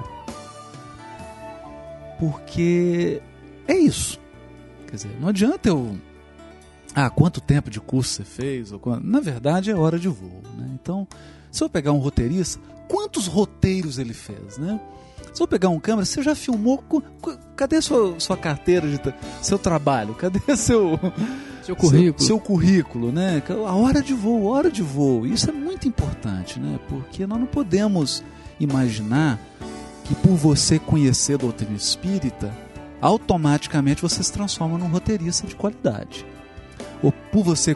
[SPEAKER 5] Porque é isso. Quer dizer, não adianta eu. Ah, quanto tempo de curso você fez? Ou quanto... Na verdade, é hora de voo. Né? Então, se eu pegar um roteirista, quantos roteiros ele fez? Né? Se eu pegar um câmera, você já filmou? Cadê sua, sua carteira de seu trabalho? Cadê seu
[SPEAKER 1] seu currículo?
[SPEAKER 5] Seu, seu, currículo, né? A hora de voo, hora de voo. Isso é muito importante, né? Porque nós não podemos imaginar que por você conhecer a doutrina espírita, automaticamente você se transforma num roteirista de qualidade. Ou por você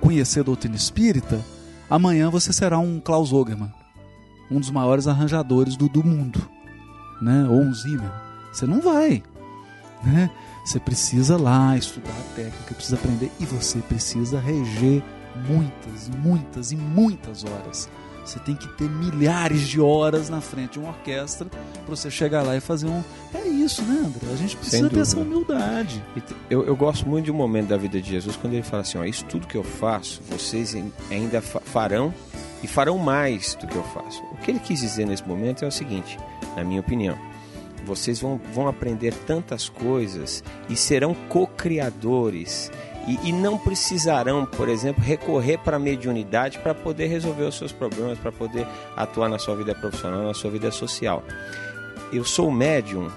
[SPEAKER 5] conhecer a doutrina espírita, amanhã você será um Klaus Ogerman, um dos maiores arranjadores do, do mundo, né? ou um Zimmer. Você não vai. Né? Você precisa lá estudar a técnica, precisa aprender e você precisa reger muitas, muitas e muitas horas. Você tem que ter milhares de horas na frente de uma orquestra para você chegar lá e fazer um. É isso, né, André? A gente precisa ter essa humildade.
[SPEAKER 4] Eu, eu, gosto muito de um momento da vida de Jesus quando ele fala assim: ó, Isso tudo que eu faço, vocês ainda farão e farão mais do que eu faço. O que ele quis dizer nesse momento é o seguinte, na minha opinião vocês vão, vão aprender tantas coisas e serão co-criadores. E, e, não precisarão, por exemplo, recorrer para a mediunidade para poder resolver os seus problemas, para poder atuar na sua vida profissional, na sua vida social. Eu sou médium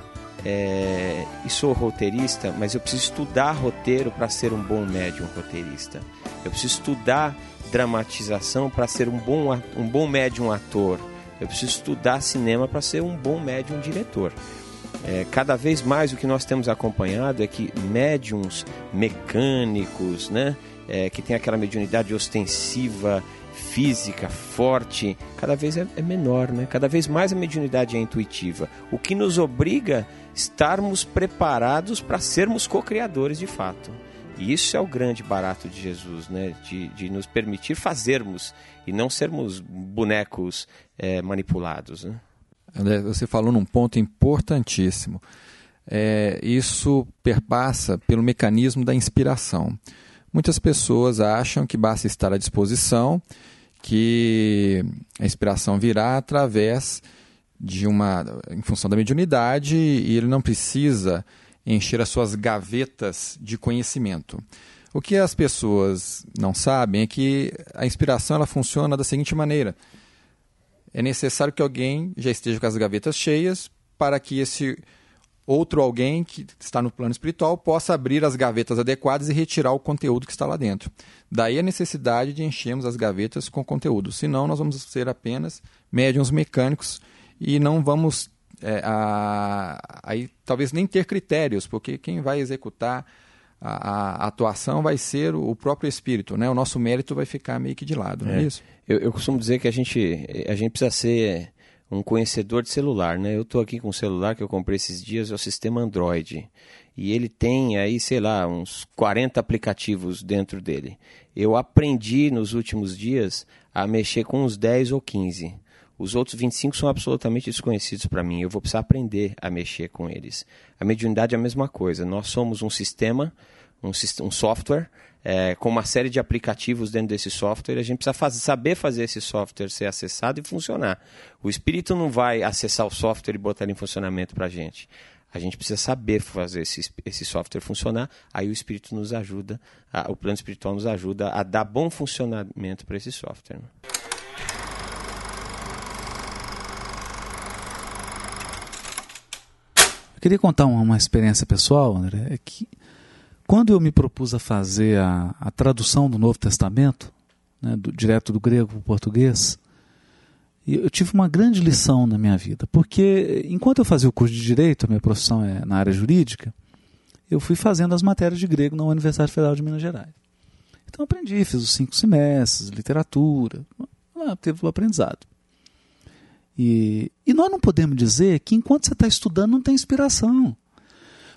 [SPEAKER 4] é, e sou roteirista, mas eu preciso estudar roteiro para ser um bom médium roteirista. Eu preciso estudar dramatização para ser um bom, um bom médium ator. Eu preciso estudar cinema para ser um bom médium diretor. É, cada vez mais o que nós temos acompanhado é que médiums mecânicos, né, é, que tem aquela mediunidade ostensiva, física, forte, cada vez é, é, menor, né? Cada vez mais a mediunidade é intuitiva, o que nos obriga estarmos preparados para sermos co-criadores de fato. E isso é o grande barato de Jesus, né? De, de nos permitir fazermos e não sermos bonecos é, manipulados. Né?
[SPEAKER 3] André, você falou num ponto importantíssimo. É, isso perpassa pelo mecanismo da inspiração. Muitas pessoas acham que basta estar à disposição, que a inspiração virá através de uma, em função da mediunidade, e ele não precisa encher as suas gavetas de conhecimento. O que as pessoas não sabem é que a inspiração ela funciona da seguinte maneira: é necessário que alguém já esteja com as gavetas cheias para que esse outro alguém que está no plano espiritual possa abrir as gavetas adequadas e retirar o conteúdo que está lá dentro. Daí a necessidade de enchermos as gavetas com conteúdo. Senão, nós vamos ser apenas médiums mecânicos e não vamos é, a, aí talvez nem ter critérios, porque quem vai executar a, a, atuação vai ser o próprio espírito, né? O nosso mérito vai ficar meio que de lado, não é, é isso?
[SPEAKER 4] Eu, eu, costumo dizer que a gente, a gente precisa ser um conhecedor de celular, né? Eu estou aqui com um celular que eu comprei esses dias, é o sistema Android. E ele tem aí, sei lá, uns 40 aplicativos dentro dele. Eu aprendi nos últimos dias a mexer com uns 10 ou 15. Os outros 25 são absolutamente desconhecidos para mim. Eu vou precisar aprender a mexer com eles. A mediunidade é a mesma coisa. Nós somos um sistema, um, um software, é, com uma série de aplicativos dentro desse software. A gente precisa saber fazer esse software ser acessado e funcionar. O espírito não vai acessar o software e botar ele em funcionamento para a gente. A gente precisa saber fazer esse, esse software funcionar, aí o espírito nos ajuda, a, o plano espiritual nos ajuda a dar bom funcionamento para esse software. Né?
[SPEAKER 5] Queria contar uma, uma experiência pessoal, André, é que quando eu me propus a fazer a, a tradução do Novo Testamento, né, do, direto do grego para o português, eu tive uma grande lição na minha vida, porque enquanto eu fazia o curso de Direito, a minha profissão é na área jurídica, eu fui fazendo as matérias de grego na Universidade Federal de Minas Gerais. Então aprendi, fiz os cinco semestres, literatura, lá teve o aprendizado. E, e nós não podemos dizer que enquanto você está estudando não tem inspiração.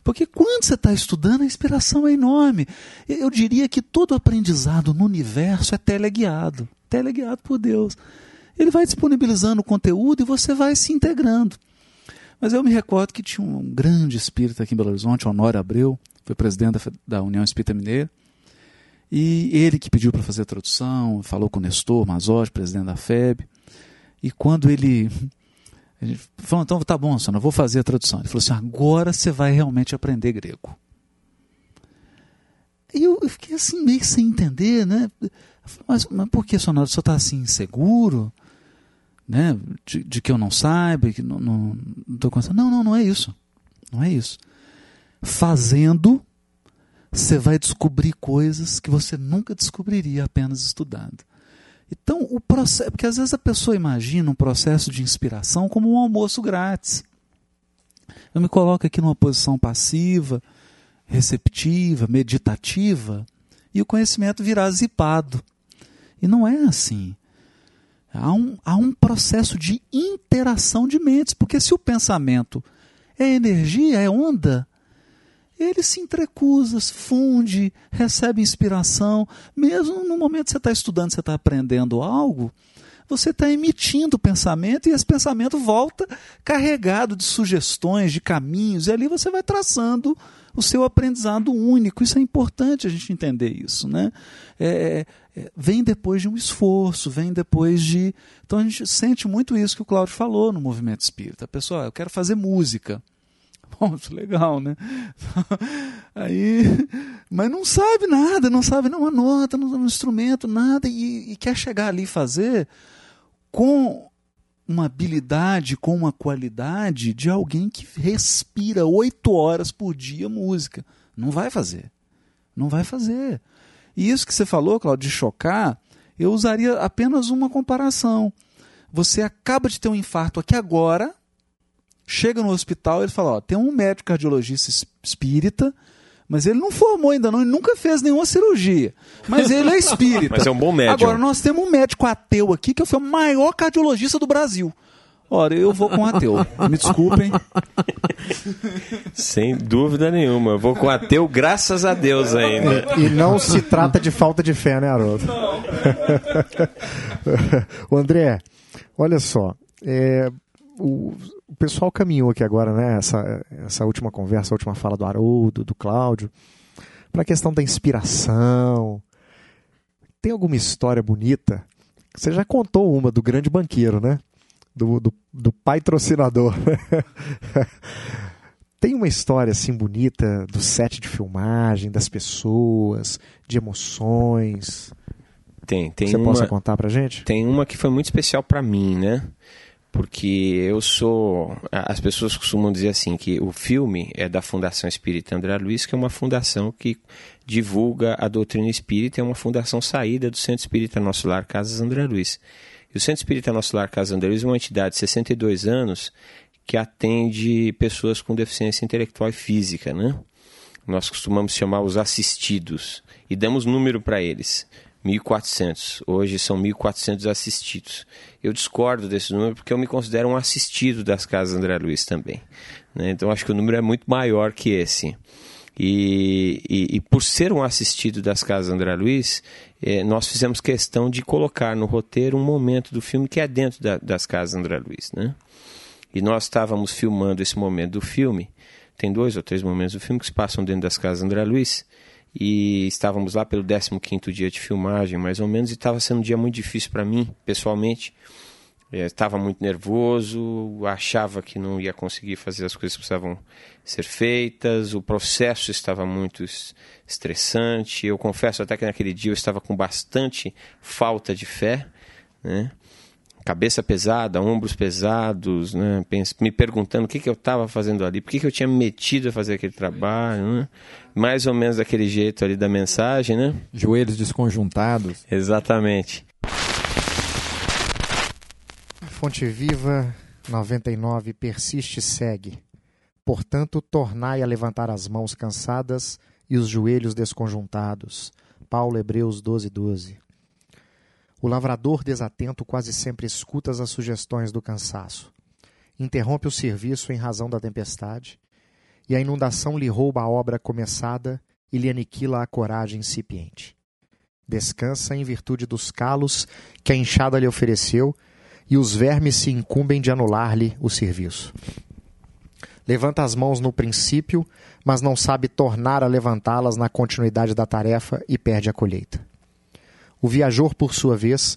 [SPEAKER 5] Porque quando você está estudando, a inspiração é enorme. Eu diria que todo aprendizado no universo é teleguiado teleguiado por Deus. Ele vai disponibilizando o conteúdo e você vai se integrando. Mas eu me recordo que tinha um grande espírita aqui em Belo Horizonte, Honório Abreu, foi presidente da, União Espírita Mineira, e ele que pediu para fazer a tradução, falou com o Nestor Mazotti, presidente da FEB, e quando ele. Ele falou, então tá bom, senhor, vou fazer a tradução. Ele falou assim: agora você vai realmente aprender grego. E eu, eu fiquei assim, meio sem entender, né? Falei, mas, mas por que, senhor, o senhor está assim inseguro? Né? De, de, que eu não saiba, que não, não, não Não, não, não é isso. Não é isso. Fazendo, você vai descobrir coisas que você nunca descobriria apenas estudando. Então, o processo, porque às vezes a pessoa imagina um processo de inspiração como um almoço grátis. Eu me coloco aqui numa posição passiva, receptiva, meditativa, e o conhecimento virá zipado. E não é assim. Há um, há um processo de interação de mentes, porque se o pensamento é energia, é onda, ele se entrecusa, funde, recebe inspiração. Mesmo no momento que você está estudando, você está aprendendo algo, você está emitindo pensamento e esse pensamento volta carregado de sugestões, de caminhos, e ali você vai traçando o seu aprendizado único. Isso é importante a gente entender isso. Né? É, é, vem depois de um esforço, vem depois de. Então a gente sente muito isso que o Cláudio falou no movimento espírita. Pessoal, eu quero fazer música. Bom, isso é legal, né? Aí, mas não sabe nada, não sabe nenhuma nota, não, um instrumento, nada, e, e quer chegar ali e fazer com uma habilidade, com uma qualidade de alguém que respira oito horas por dia música. Não vai fazer. Não vai fazer. E isso que você falou, Claudio, de chocar, eu usaria apenas uma comparação. Você acaba de ter um infarto aqui agora, chega no hospital, ele fala: ó, tem um médico cardiologista espírita mas ele não formou ainda não, ele nunca fez nenhuma cirurgia. Mas ele é espírita.
[SPEAKER 4] Mas é um bom médico.
[SPEAKER 5] Agora, nós temos um médico ateu aqui, que foi o maior cardiologista do Brasil. Ora, eu vou com ateu. Me desculpem.
[SPEAKER 4] Sem dúvida nenhuma. Eu vou com ateu, graças a Deus ainda.
[SPEAKER 2] E, e não se trata de falta de fé, né, Haroldo? o André, olha só. É, o, o pessoal caminhou aqui agora, né? Essa, essa última conversa, a última fala do Haroldo, do Cláudio, para a questão da inspiração. Tem alguma história bonita? Você já contou uma do grande banqueiro, né? Do, do, do patrocinador. Tem uma história assim bonita do set de filmagem, das pessoas, de emoções.
[SPEAKER 4] Tem, tem
[SPEAKER 2] Você
[SPEAKER 4] uma,
[SPEAKER 2] possa contar pra gente?
[SPEAKER 4] Tem uma que foi muito especial para mim, né? Porque eu sou. As pessoas costumam dizer assim que o filme é da Fundação Espírita André Luiz, que é uma fundação que divulga a doutrina espírita, é uma fundação saída do Centro Espírita Nosso Lar Casas André Luiz. E o Centro Espírita Nosso Lar Casas André Luiz é uma entidade de 62 anos que atende pessoas com deficiência intelectual e física, né? Nós costumamos chamar os assistidos e damos número para eles. 1.400. Hoje são 1.400 assistidos. Eu discordo desse número porque eu me considero um assistido das casas André Luiz também. Né? Então acho que o número é muito maior que esse. E, e, e por ser um assistido das casas André Luiz, eh, nós fizemos questão de colocar no roteiro um momento do filme que é dentro da, das casas André Luiz. Né? E nós estávamos filmando esse momento do filme. Tem dois ou três momentos do filme que se passam dentro das casas André Luiz e estávamos lá pelo 15º dia de filmagem, mais ou menos, e estava sendo um dia muito difícil para mim, pessoalmente. É, estava muito nervoso, achava que não ia conseguir fazer as coisas que precisavam ser feitas, o processo estava muito estressante. Eu confesso até que naquele dia eu estava com bastante falta de fé, né? Cabeça pesada, ombros pesados, né? me perguntando o que, que eu estava fazendo ali, por que, que eu tinha me metido a fazer aquele trabalho, né? mais ou menos daquele jeito ali da mensagem, né?
[SPEAKER 3] Joelhos desconjuntados.
[SPEAKER 4] Exatamente.
[SPEAKER 2] Fonte Viva 99 persiste e segue. Portanto, tornai a levantar as mãos cansadas e os joelhos desconjuntados. Paulo Hebreus 12, 12. O lavrador desatento quase sempre escuta as sugestões do cansaço. Interrompe o serviço em razão da tempestade, e a inundação lhe rouba a obra começada e lhe aniquila a coragem incipiente. Descansa em virtude dos calos que a enxada lhe ofereceu, e os vermes se incumbem de anular-lhe o serviço. Levanta as mãos no princípio, mas não sabe tornar a levantá-las na continuidade da tarefa e perde a colheita. O viajor, por sua vez,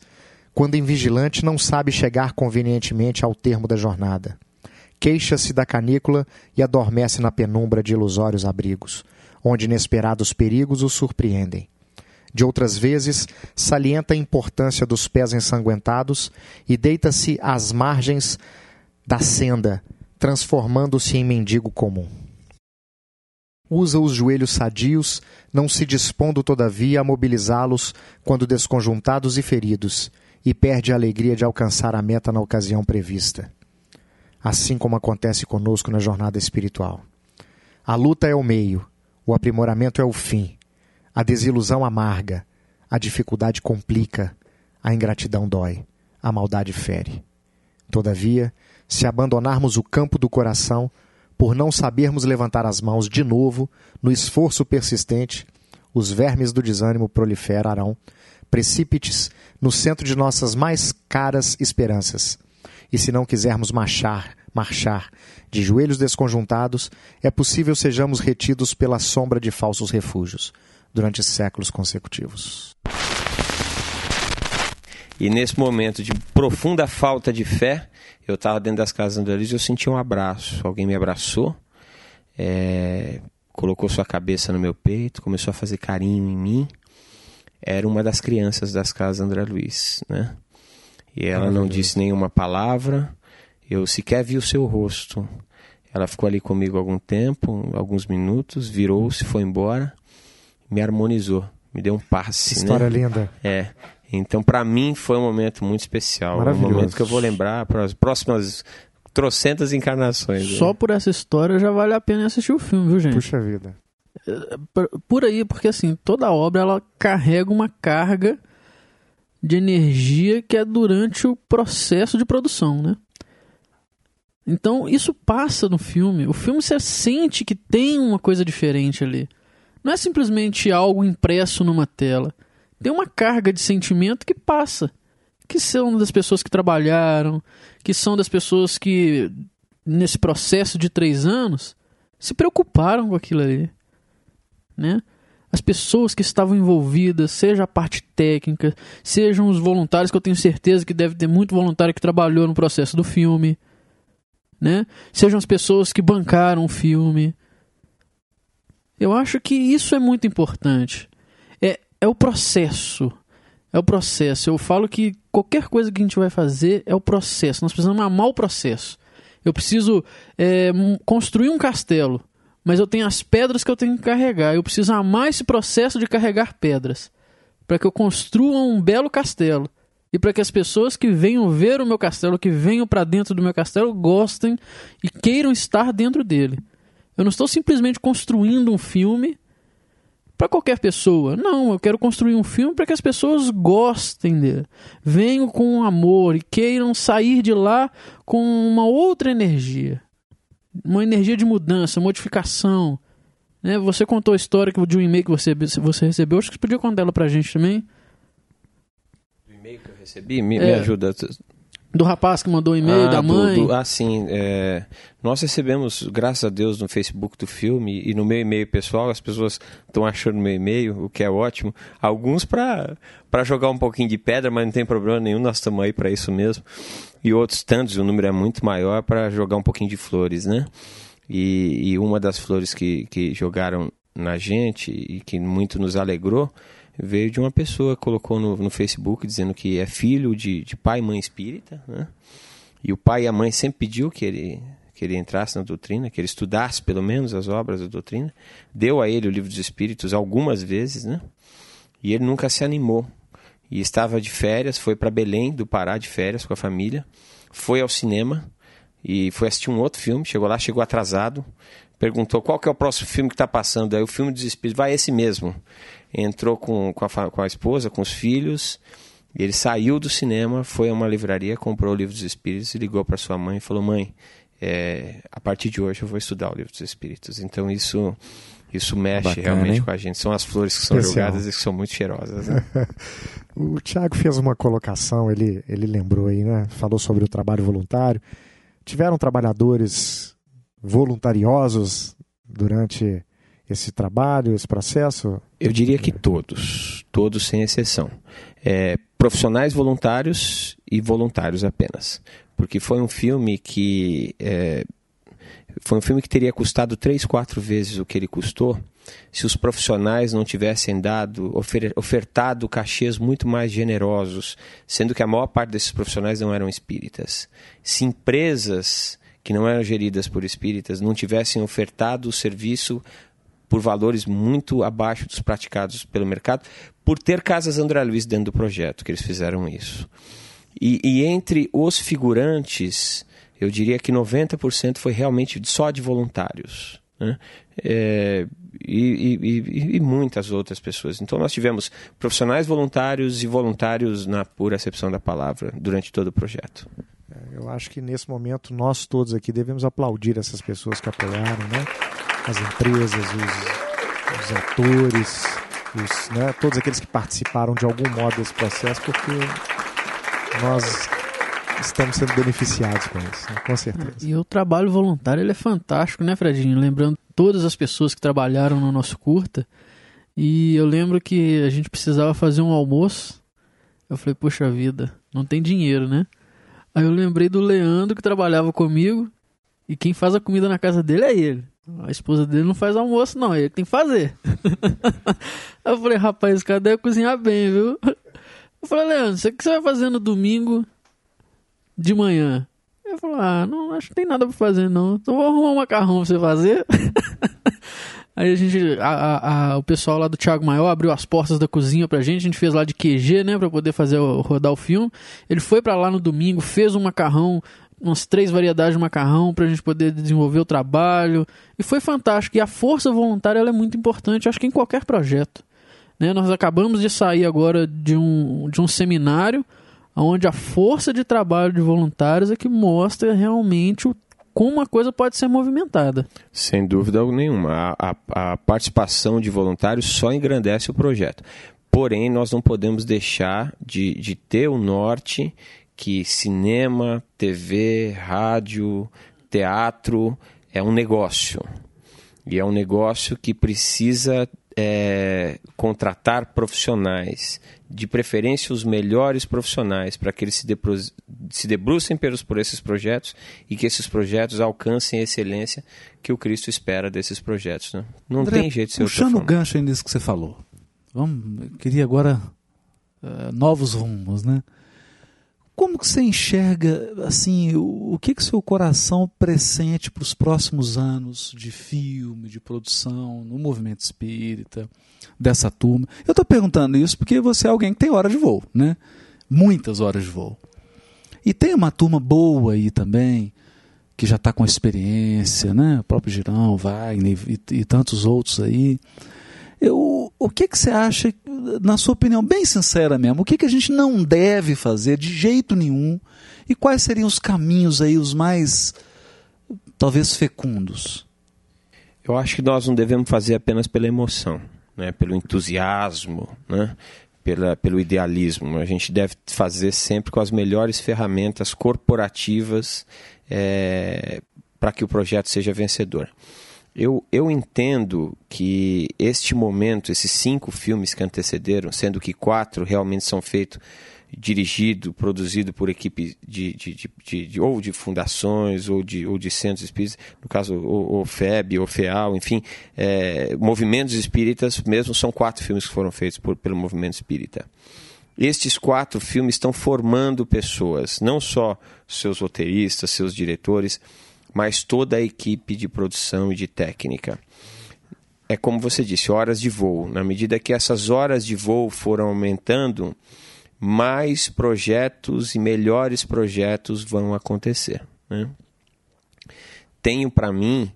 [SPEAKER 2] quando invigilante, não sabe chegar convenientemente ao termo da jornada. Queixa-se da canícula e adormece na penumbra de ilusórios abrigos, onde inesperados perigos o surpreendem. De outras vezes, salienta a importância dos pés ensanguentados e deita-se às margens da senda, transformando-se em mendigo comum. Usa os joelhos sadios, não se dispondo, todavia, a mobilizá-los quando desconjuntados e feridos, e perde a alegria de alcançar a meta na ocasião prevista. Assim como acontece conosco na jornada espiritual. A luta é o meio, o aprimoramento é o fim, a desilusão amarga, a dificuldade complica, a ingratidão dói, a maldade fere. Todavia, se abandonarmos o campo do coração, por não sabermos levantar as mãos de novo, no esforço persistente, os vermes do desânimo proliferarão, precípites no centro de nossas mais caras esperanças. E se não quisermos marchar, marchar de joelhos desconjuntados, é possível sejamos retidos pela sombra de falsos refúgios durante séculos consecutivos.
[SPEAKER 4] E nesse momento de profunda falta de fé, eu estava dentro das casas André e eu senti um abraço. Alguém me abraçou, é, colocou sua cabeça no meu peito, começou a fazer carinho em mim. Era uma das crianças das casas André Luiz, né? E ela não disse nenhuma palavra, eu sequer vi o seu rosto. Ela ficou ali comigo algum tempo, alguns minutos, virou-se, foi embora, me harmonizou, me deu um passe.
[SPEAKER 2] História
[SPEAKER 4] né?
[SPEAKER 2] linda.
[SPEAKER 4] É. Então, para mim, foi um momento muito especial. Um momento que eu vou lembrar para as próximas trocentas encarnações. né?
[SPEAKER 1] Só por essa história já vale a pena assistir o filme, viu, gente?
[SPEAKER 2] Puxa vida.
[SPEAKER 1] por- por aí, porque assim, toda obra ela carrega uma carga de energia que é durante o processo de produção, né? Então, isso passa no filme. O filme você sente que tem uma coisa diferente ali. Não é simplesmente algo impresso numa tela. Tem uma carga de sentimento que passa. Que são das pessoas que trabalharam, que são das pessoas que, nesse processo de três anos, se preocuparam com aquilo ali né? As pessoas que estavam envolvidas, seja a parte técnica, sejam os voluntários, que eu tenho certeza que deve ter muito voluntário que trabalhou no processo do filme, né? Sejam as pessoas que bancaram o filme. Eu acho que isso é muito importante. É, o processo. É o processo. Eu falo que qualquer coisa que a gente vai fazer é o processo. Nós precisamos amar o processo. Eu preciso é, construir um castelo mas eu tenho as pedras que eu tenho que carregar. Eu preciso amar esse processo de carregar pedras para que eu construa um belo castelo e para que as pessoas que venham ver o meu castelo, que venham para dentro do meu castelo, gostem e queiram estar dentro dele. Eu não estou simplesmente construindo um filme para qualquer pessoa. Não, eu quero construir um filme para que as pessoas gostem dele. Venham com amor e queiram sair de lá com uma outra energia uma energia de mudança, modificação. Né? Você contou a história de um e-mail que você, você recebeu. Acho que você podia contar ela pra gente também.
[SPEAKER 4] O e-mail que eu recebi, me,
[SPEAKER 1] É.
[SPEAKER 4] me ajuda.
[SPEAKER 1] Do rapaz que mandou o e-mail,
[SPEAKER 4] Ah,
[SPEAKER 1] da
[SPEAKER 4] do-
[SPEAKER 1] mãe.
[SPEAKER 4] do- ah, sim. é, nós recebemos, graças a Deus, no Facebook do filme e no meu e-mail pessoal, as pessoas estão achando meu e-mail, o que é ótimo. Alguns para jogar um pouquinho de pedra, mas não tem problema nenhum, nós estamos aí para isso mesmo. E outros tantos, o número é muito maior, para jogar um pouquinho de flores, né? E, e uma das flores que, que jogaram na gente e que muito nos alegrou veio de uma pessoa que colocou no, no Facebook dizendo que é filho de, de pai e mãe espírita, né? E o pai e a mãe sempre pediu que ele, que ele entrasse na doutrina, que ele estudasse pelo menos as obras da doutrina. Deu a ele o livro dos Espíritos algumas vezes, né? E ele nunca se animou. E estava de férias, foi para Belém do Pará de férias com a família, foi ao cinema e foi assistir um outro filme. Chegou lá, chegou atrasado, perguntou qual que é o próximo filme que está passando. Aí o filme dos Espíritos, vai esse mesmo. Entrou com, com, a, com a esposa, com os filhos. Ele saiu do cinema, foi a uma livraria, comprou o livro dos Espíritos e ligou para sua mãe e falou: Mãe, é, a partir de hoje eu vou estudar o livro dos Espíritos. Então isso isso mexe
[SPEAKER 5] Bacana,
[SPEAKER 4] realmente
[SPEAKER 5] hein?
[SPEAKER 4] com a gente. São as flores que são
[SPEAKER 2] Especial.
[SPEAKER 4] jogadas e que são muito cheirosas. Né?
[SPEAKER 2] O Tiago fez uma colocação, ele, ele lembrou aí, né? Falou sobre o trabalho voluntário. Tiveram trabalhadores voluntariosos durante esse trabalho, esse processo?
[SPEAKER 4] Eu diria que todos, todos sem exceção. É, profissionais voluntários e voluntários apenas. Porque foi um filme que. é, foi um filme que teria custado três, quatro vezes o que ele custou se os profissionais não tivessem dado, ofer- ofertado cachês muito mais generosos, sendo que a maior parte desses profissionais não eram espíritas. Se empresas que não eram geridas por espíritas não tivessem ofertado o serviço por valores muito abaixo dos praticados pelo mercado, por ter casas André Luiz dentro do projeto, que eles fizeram isso. E, e entre os figurantes, eu diria que 90% foi realmente só de voluntários. Né? É, e, e, e, muitas outras pessoas. Então, nós tivemos profissionais voluntários e voluntários na pura acepção da palavra durante todo o projeto.
[SPEAKER 2] É, eu acho que nesse momento nós todos aqui devemos aplaudir essas pessoas que apoiaram, né? As empresas, os, os atores, os, né? todos aqueles que participaram de algum modo desse processo, porque nós estamos sendo beneficiados com isso, né? com certeza.
[SPEAKER 1] E o trabalho voluntário ele é fantástico, né, Fredinho? Lembrando todas as pessoas que trabalharam no nosso curta. E eu lembro que a gente precisava fazer um almoço. Eu falei, poxa vida, não tem dinheiro, né? Aí eu lembrei do Leandro que trabalhava comigo. E quem faz a comida na casa dele é ele. A esposa dele não faz almoço, não. Ele tem que fazer. eu falei, rapaz, esse cara deve cozinhar bem, viu? Eu falei, Leandro, o que você vai fazer no domingo de manhã? Eu falei, ah, não, acho que tem nada pra fazer, não. Então vou arrumar um macarrão pra você fazer. Aí a gente, a, a, o pessoal lá do Thiago Maior abriu as portas da cozinha pra gente, a gente fez lá de QG, né, pra poder fazer rodar o filme. Ele foi para lá no domingo, fez um macarrão, umas três variedades de macarrão pra gente poder desenvolver o trabalho. E foi fantástico. E a força voluntária é muito importante, acho que em qualquer projeto. Né? Nós acabamos de sair agora de um, de um seminário onde a força de trabalho de voluntários é que mostra realmente o, como uma coisa pode ser movimentada.
[SPEAKER 4] Sem dúvida nenhuma. A, a, a participação de voluntários só engrandece o projeto. Porém, nós não podemos deixar de, de ter o norte que cinema, TV, rádio, teatro é um negócio. E é um negócio que precisa é, contratar profissionais, de preferência os melhores profissionais, para que eles se, se debrucem pelos, por esses projetos e que esses projetos alcancem a excelência que o Cristo espera desses projetos. Né? Não André, tem jeito de ser
[SPEAKER 5] Puxando o gancho nisso que você falou, vamos, queria agora uh, novos rumos, né? Como que você enxerga, assim, o, o que que seu coração pressente para os próximos anos de filme, de produção, no movimento espírita, dessa turma? Eu estou perguntando isso porque você é alguém que tem hora de voo, né? Muitas horas de voo. E tem uma turma boa aí também, que já está com experiência, né? O próprio Girão, Wagner e, e tantos outros aí. Eu, o que, que você acha, na sua opinião, bem sincera mesmo, o que, que a gente não deve fazer de jeito nenhum e quais seriam os caminhos aí, os mais, talvez, fecundos?
[SPEAKER 4] Eu acho que nós não devemos fazer apenas pela emoção, né? pelo entusiasmo, né? Pela, pelo idealismo. A gente deve fazer sempre com as melhores ferramentas corporativas é, para que o projeto seja vencedor. Eu, eu entendo que este momento, esses cinco filmes que antecederam, sendo que quatro realmente são feitos dirigido, produzido por equipe de, de, de, de, ou de fundações ou de, ou de centros espíritas, no caso o, o FEB, o FEAL, enfim, é, movimentos espíritas mesmo, são quatro filmes que foram feitos por, pelo movimento espírita. Estes quatro filmes estão formando pessoas, não só seus roteiristas, seus diretores, mas toda a equipe de produção e de técnica. É como você disse, horas de voo. Na medida que essas horas de voo foram aumentando, mais projetos e melhores projetos vão acontecer. Né? Tenho para mim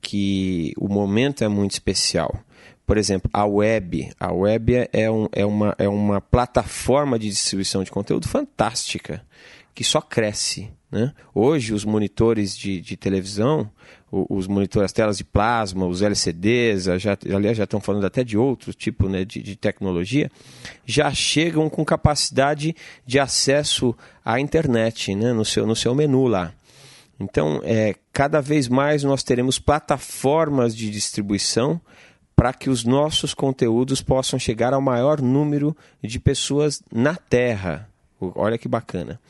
[SPEAKER 4] que o momento é muito especial. Por exemplo, a web. A web é, um, é, uma, é uma plataforma de distribuição de conteúdo fantástica, que só cresce. Né? Hoje, os monitores de, de televisão, os monitores, as telas de plasma, os LCDs, já, aliás, já estão falando até de outro tipo né, de, de tecnologia, já chegam com capacidade de acesso à internet né, no, seu, no seu menu lá. Então, é, cada vez mais nós teremos plataformas de distribuição para que os nossos conteúdos possam chegar ao maior número de pessoas na Terra. Olha que bacana.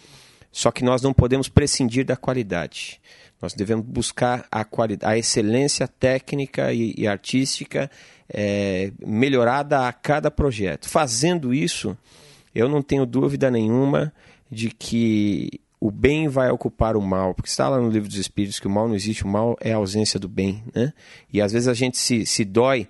[SPEAKER 4] Só que nós não podemos prescindir da qualidade. Nós devemos buscar a, qualidade, a excelência técnica e, e artística é, melhorada a cada projeto. Fazendo isso, eu não tenho dúvida nenhuma de que o bem vai ocupar o mal, porque está lá no livro dos Espíritos que o mal não existe, o mal é a ausência do bem, né? E às vezes a gente se, se dói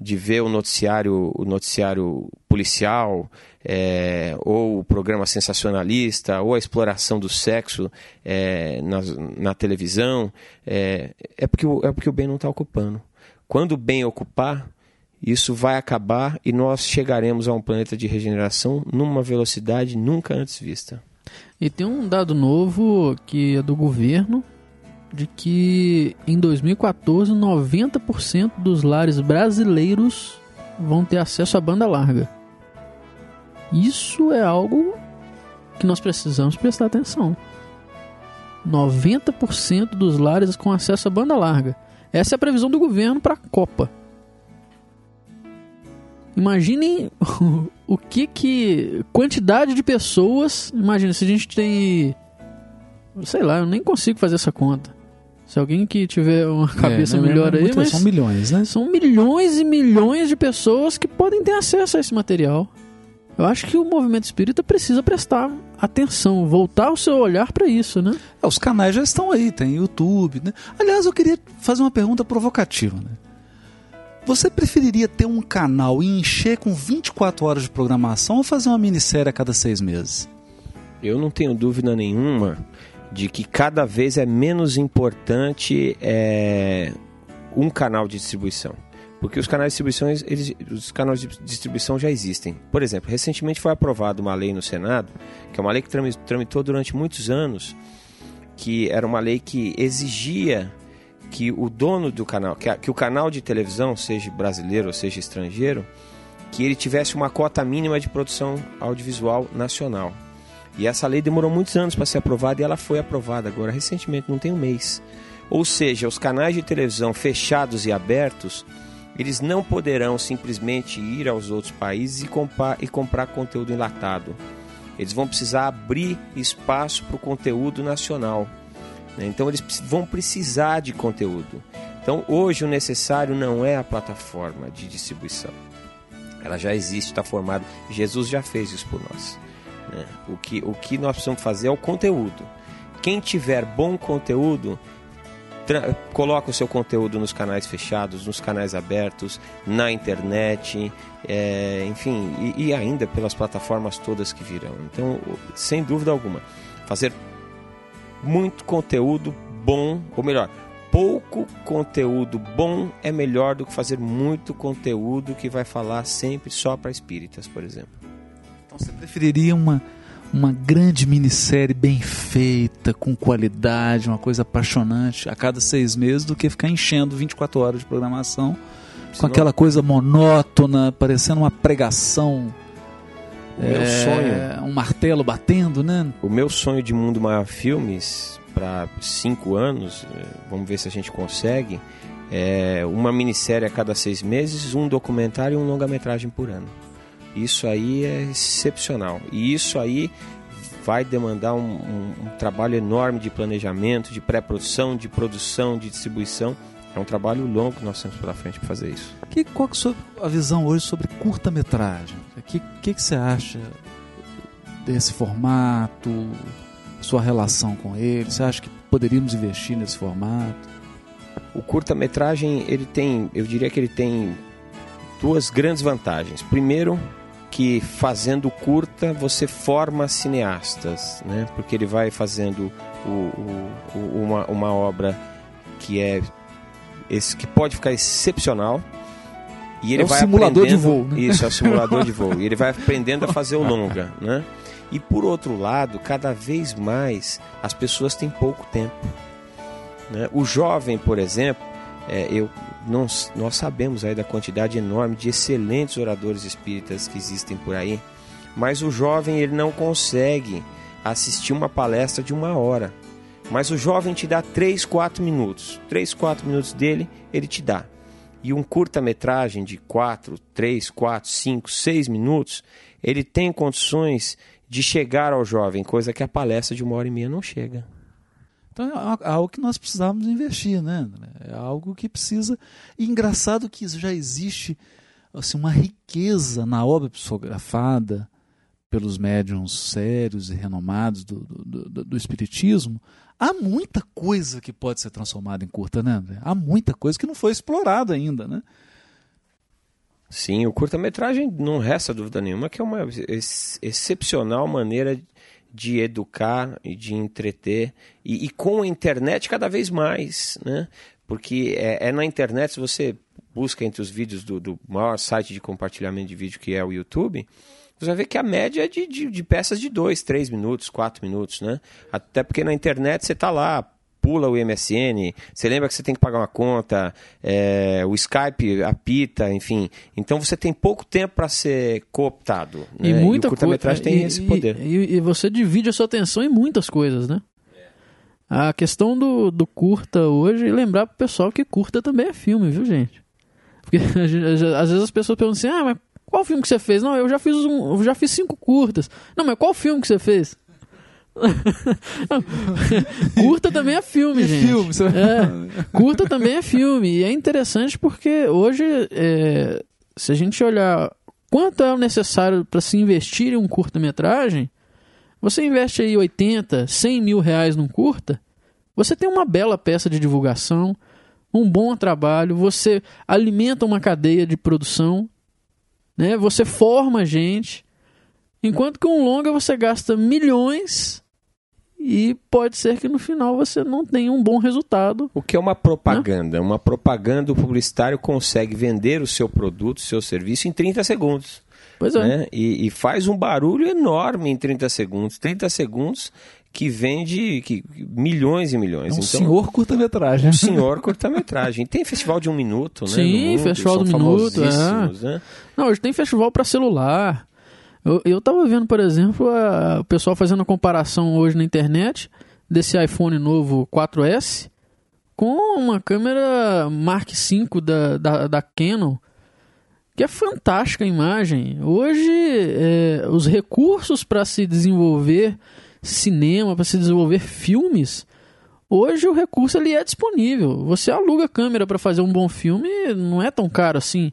[SPEAKER 4] de ver o noticiário, o noticiário policial, é, ou o programa sensacionalista, ou a exploração do sexo é, na, na, televisão, é, é, porque, o, é porque o bem não está ocupando. Quando o bem ocupar, isso vai acabar e nós chegaremos a um planeta de regeneração numa velocidade nunca antes vista.
[SPEAKER 1] E tem um dado novo que é do governo, de que em 2014 90% dos lares brasileiros vão ter acesso à banda larga. Isso é algo que nós precisamos prestar atenção. 90% dos lares com acesso à banda larga. Essa é a previsão do governo para a Copa. Imaginem o que que. Quantidade de pessoas. Imagina se a gente tem. Sei lá, eu nem consigo fazer essa conta. Se alguém que tiver uma é, cabeça é, melhor é aí. Mas
[SPEAKER 5] são milhões, né?
[SPEAKER 1] São milhões e milhões de pessoas que podem ter acesso a esse material. Eu acho que o movimento espírita precisa prestar atenção, voltar o seu olhar para isso, né?
[SPEAKER 5] É, os canais já estão aí, tem YouTube, né? Aliás, eu queria fazer uma pergunta provocativa, né? Você preferiria ter um canal e encher com 24 horas de programação ou fazer uma minissérie a cada seis meses?
[SPEAKER 4] Eu não tenho dúvida nenhuma de que cada vez é menos importante é, um canal de distribuição. Porque os canais de distribuição, eles, os canais de distribuição já existem. Por exemplo, recentemente foi aprovada uma lei no Senado, que é uma lei que tramitou durante muitos anos, que era uma lei que exigia que o dono do canal, que, a, que o canal de televisão, seja brasileiro ou seja estrangeiro, que ele tivesse uma cota mínima de produção audiovisual nacional. E essa lei demorou muitos anos para ser aprovada e ela foi aprovada agora recentemente, não tem um mês. Ou seja, os canais de televisão fechados e abertos, eles não poderão simplesmente ir aos outros países e comprar, e comprar conteúdo enlatado. Eles vão precisar abrir espaço para o conteúdo nacional. Né? Então eles vão precisar de conteúdo. Então hoje o necessário não é a plataforma de distribuição. Ela já existe, está formada. Jesus já fez isso por nós. Né? O, que, o que nós precisamos fazer é o conteúdo. Quem tiver bom conteúdo, coloca o seu conteúdo nos canais fechados, nos canais abertos, na internet, é, enfim, e, e ainda pelas plataformas todas que virão. Então, sem dúvida alguma, fazer muito conteúdo bom, ou melhor, pouco conteúdo bom é melhor do que fazer muito conteúdo que vai falar sempre só para espíritas, por exemplo.
[SPEAKER 5] Então você preferiria uma, uma grande minissérie bem feita, com qualidade, uma coisa apaixonante a cada seis meses do que ficar enchendo 24 horas de programação Senão... com aquela coisa monótona, parecendo uma pregação
[SPEAKER 4] o meu é, sonho.
[SPEAKER 5] Um martelo batendo, né?
[SPEAKER 4] O meu sonho de Mundo Maior Filmes para cinco anos, é, vamos ver se a gente consegue, é uma minissérie a cada seis meses, um documentário e um longa-metragem por ano. Isso aí é excepcional. E isso aí vai demandar um, um, um trabalho enorme de planejamento, de pré-produção, de produção, de distribuição. É um trabalho longo que nós temos pela frente para fazer isso.
[SPEAKER 5] Que, qual é a sua a visão hoje sobre curta-metragem? O que, que, que você acha desse formato? Sua relação com ele? Você acha que poderíamos investir nesse formato?
[SPEAKER 4] O curta-metragem, ele tem, eu diria que ele tem duas grandes vantagens. Primeiro, que fazendo curta você forma cineastas, né? Porque ele vai fazendo o, o, o, uma, uma obra que é esse que pode ficar excepcional. E ele
[SPEAKER 5] é
[SPEAKER 4] vai
[SPEAKER 5] simulador de voo. Né?
[SPEAKER 4] Isso, é o simulador de voo. E ele vai aprendendo a fazer o longa, né? E por outro lado, cada vez mais as pessoas têm pouco tempo. Né? O jovem, por exemplo, é, eu, não, nós sabemos aí da quantidade enorme de excelentes oradores espíritas que existem por aí, mas o jovem ele não consegue assistir uma palestra de uma hora. Mas o jovem te dá 3, 4 minutos. 3, 4 minutos dele, ele te dá. E um curta-metragem de 4, 3, 4, 5, 6 minutos, ele tem condições de chegar ao jovem, coisa que a palestra de uma hora e meia não chega.
[SPEAKER 5] Então é algo que nós precisamos investir, né? É algo que precisa. E engraçado que já existe assim, uma riqueza na obra psicografada pelos médiums sérios e renomados do, do, do, do espiritismo, há muita coisa que pode ser transformada em curta, né, André? Há muita coisa que não foi explorada ainda, né?
[SPEAKER 4] Sim, o curta-metragem não resta dúvida nenhuma que é uma ex excepcional maneira de educar e de entreter e, e, com a internet cada vez mais, né? Porque é, é, na internet se você busca entre os vídeos do, do maior site de compartilhamento de vídeo que é o YouTube, você vai ver que a média é de, de, de peças de 2, 3 minutos, 4 minutos, né? Até porque na internet você está lá, pula o MSN, você lembra que você tem que pagar uma conta, é, o Skype apita, enfim. Então você tem pouco tempo para ser cooptado.
[SPEAKER 1] E
[SPEAKER 4] né?
[SPEAKER 1] muita
[SPEAKER 4] e o curta-metragem tem
[SPEAKER 1] e,
[SPEAKER 4] esse poder.
[SPEAKER 1] E, e, você divide a sua atenção em muitas coisas, né? A questão do, do curta hoje, lembrar pro pessoal que curta também é filme, viu, gente? Porque às vezes as pessoas perguntam assim, ah, mas qual filme que você fez? Não, eu já fiz um, eu já fiz cinco curtas. Não, mas qual filme que você fez? curta também é filme,
[SPEAKER 5] é
[SPEAKER 1] gente.
[SPEAKER 5] Filme, você...
[SPEAKER 1] é, curta também é filme. E é interessante porque hoje, é, se a gente olhar quanto é o necessário para se investir em um curta-metragem, você investe aí 80, 100 mil reais num curta, você tem uma bela peça de divulgação, um bom trabalho, você alimenta uma cadeia de produção, né? você forma gente. Enquanto que um longa você gasta milhões e pode ser que no final você não tenha um bom resultado.
[SPEAKER 4] O que é uma propaganda? Né? Uma propaganda, o publicitário consegue vender o seu produto, o seu serviço em 30 segundos.
[SPEAKER 1] Pois é.
[SPEAKER 4] Né? E, e, faz um barulho enorme em 30 segundos. 30 segundos que vende que, milhões e milhões.
[SPEAKER 5] É um
[SPEAKER 4] então,
[SPEAKER 5] senhor curta-metragem.
[SPEAKER 4] Um senhor curta-metragem. Tem festival de um minuto, né?
[SPEAKER 1] Sim, festival do minuto. É. Né? Não, hoje tem festival para celular. Eu, eu tava vendo, por exemplo, a, o pessoal fazendo a comparação hoje na internet desse iPhone novo 4S com uma câmera Mark V da, da, da Canon, que é fantástica a imagem. Hoje, é, os recursos para se desenvolver cinema, para se desenvolver filmes, hoje o recurso ele é disponível. Você aluga câmera para fazer um bom filme, não é tão caro assim,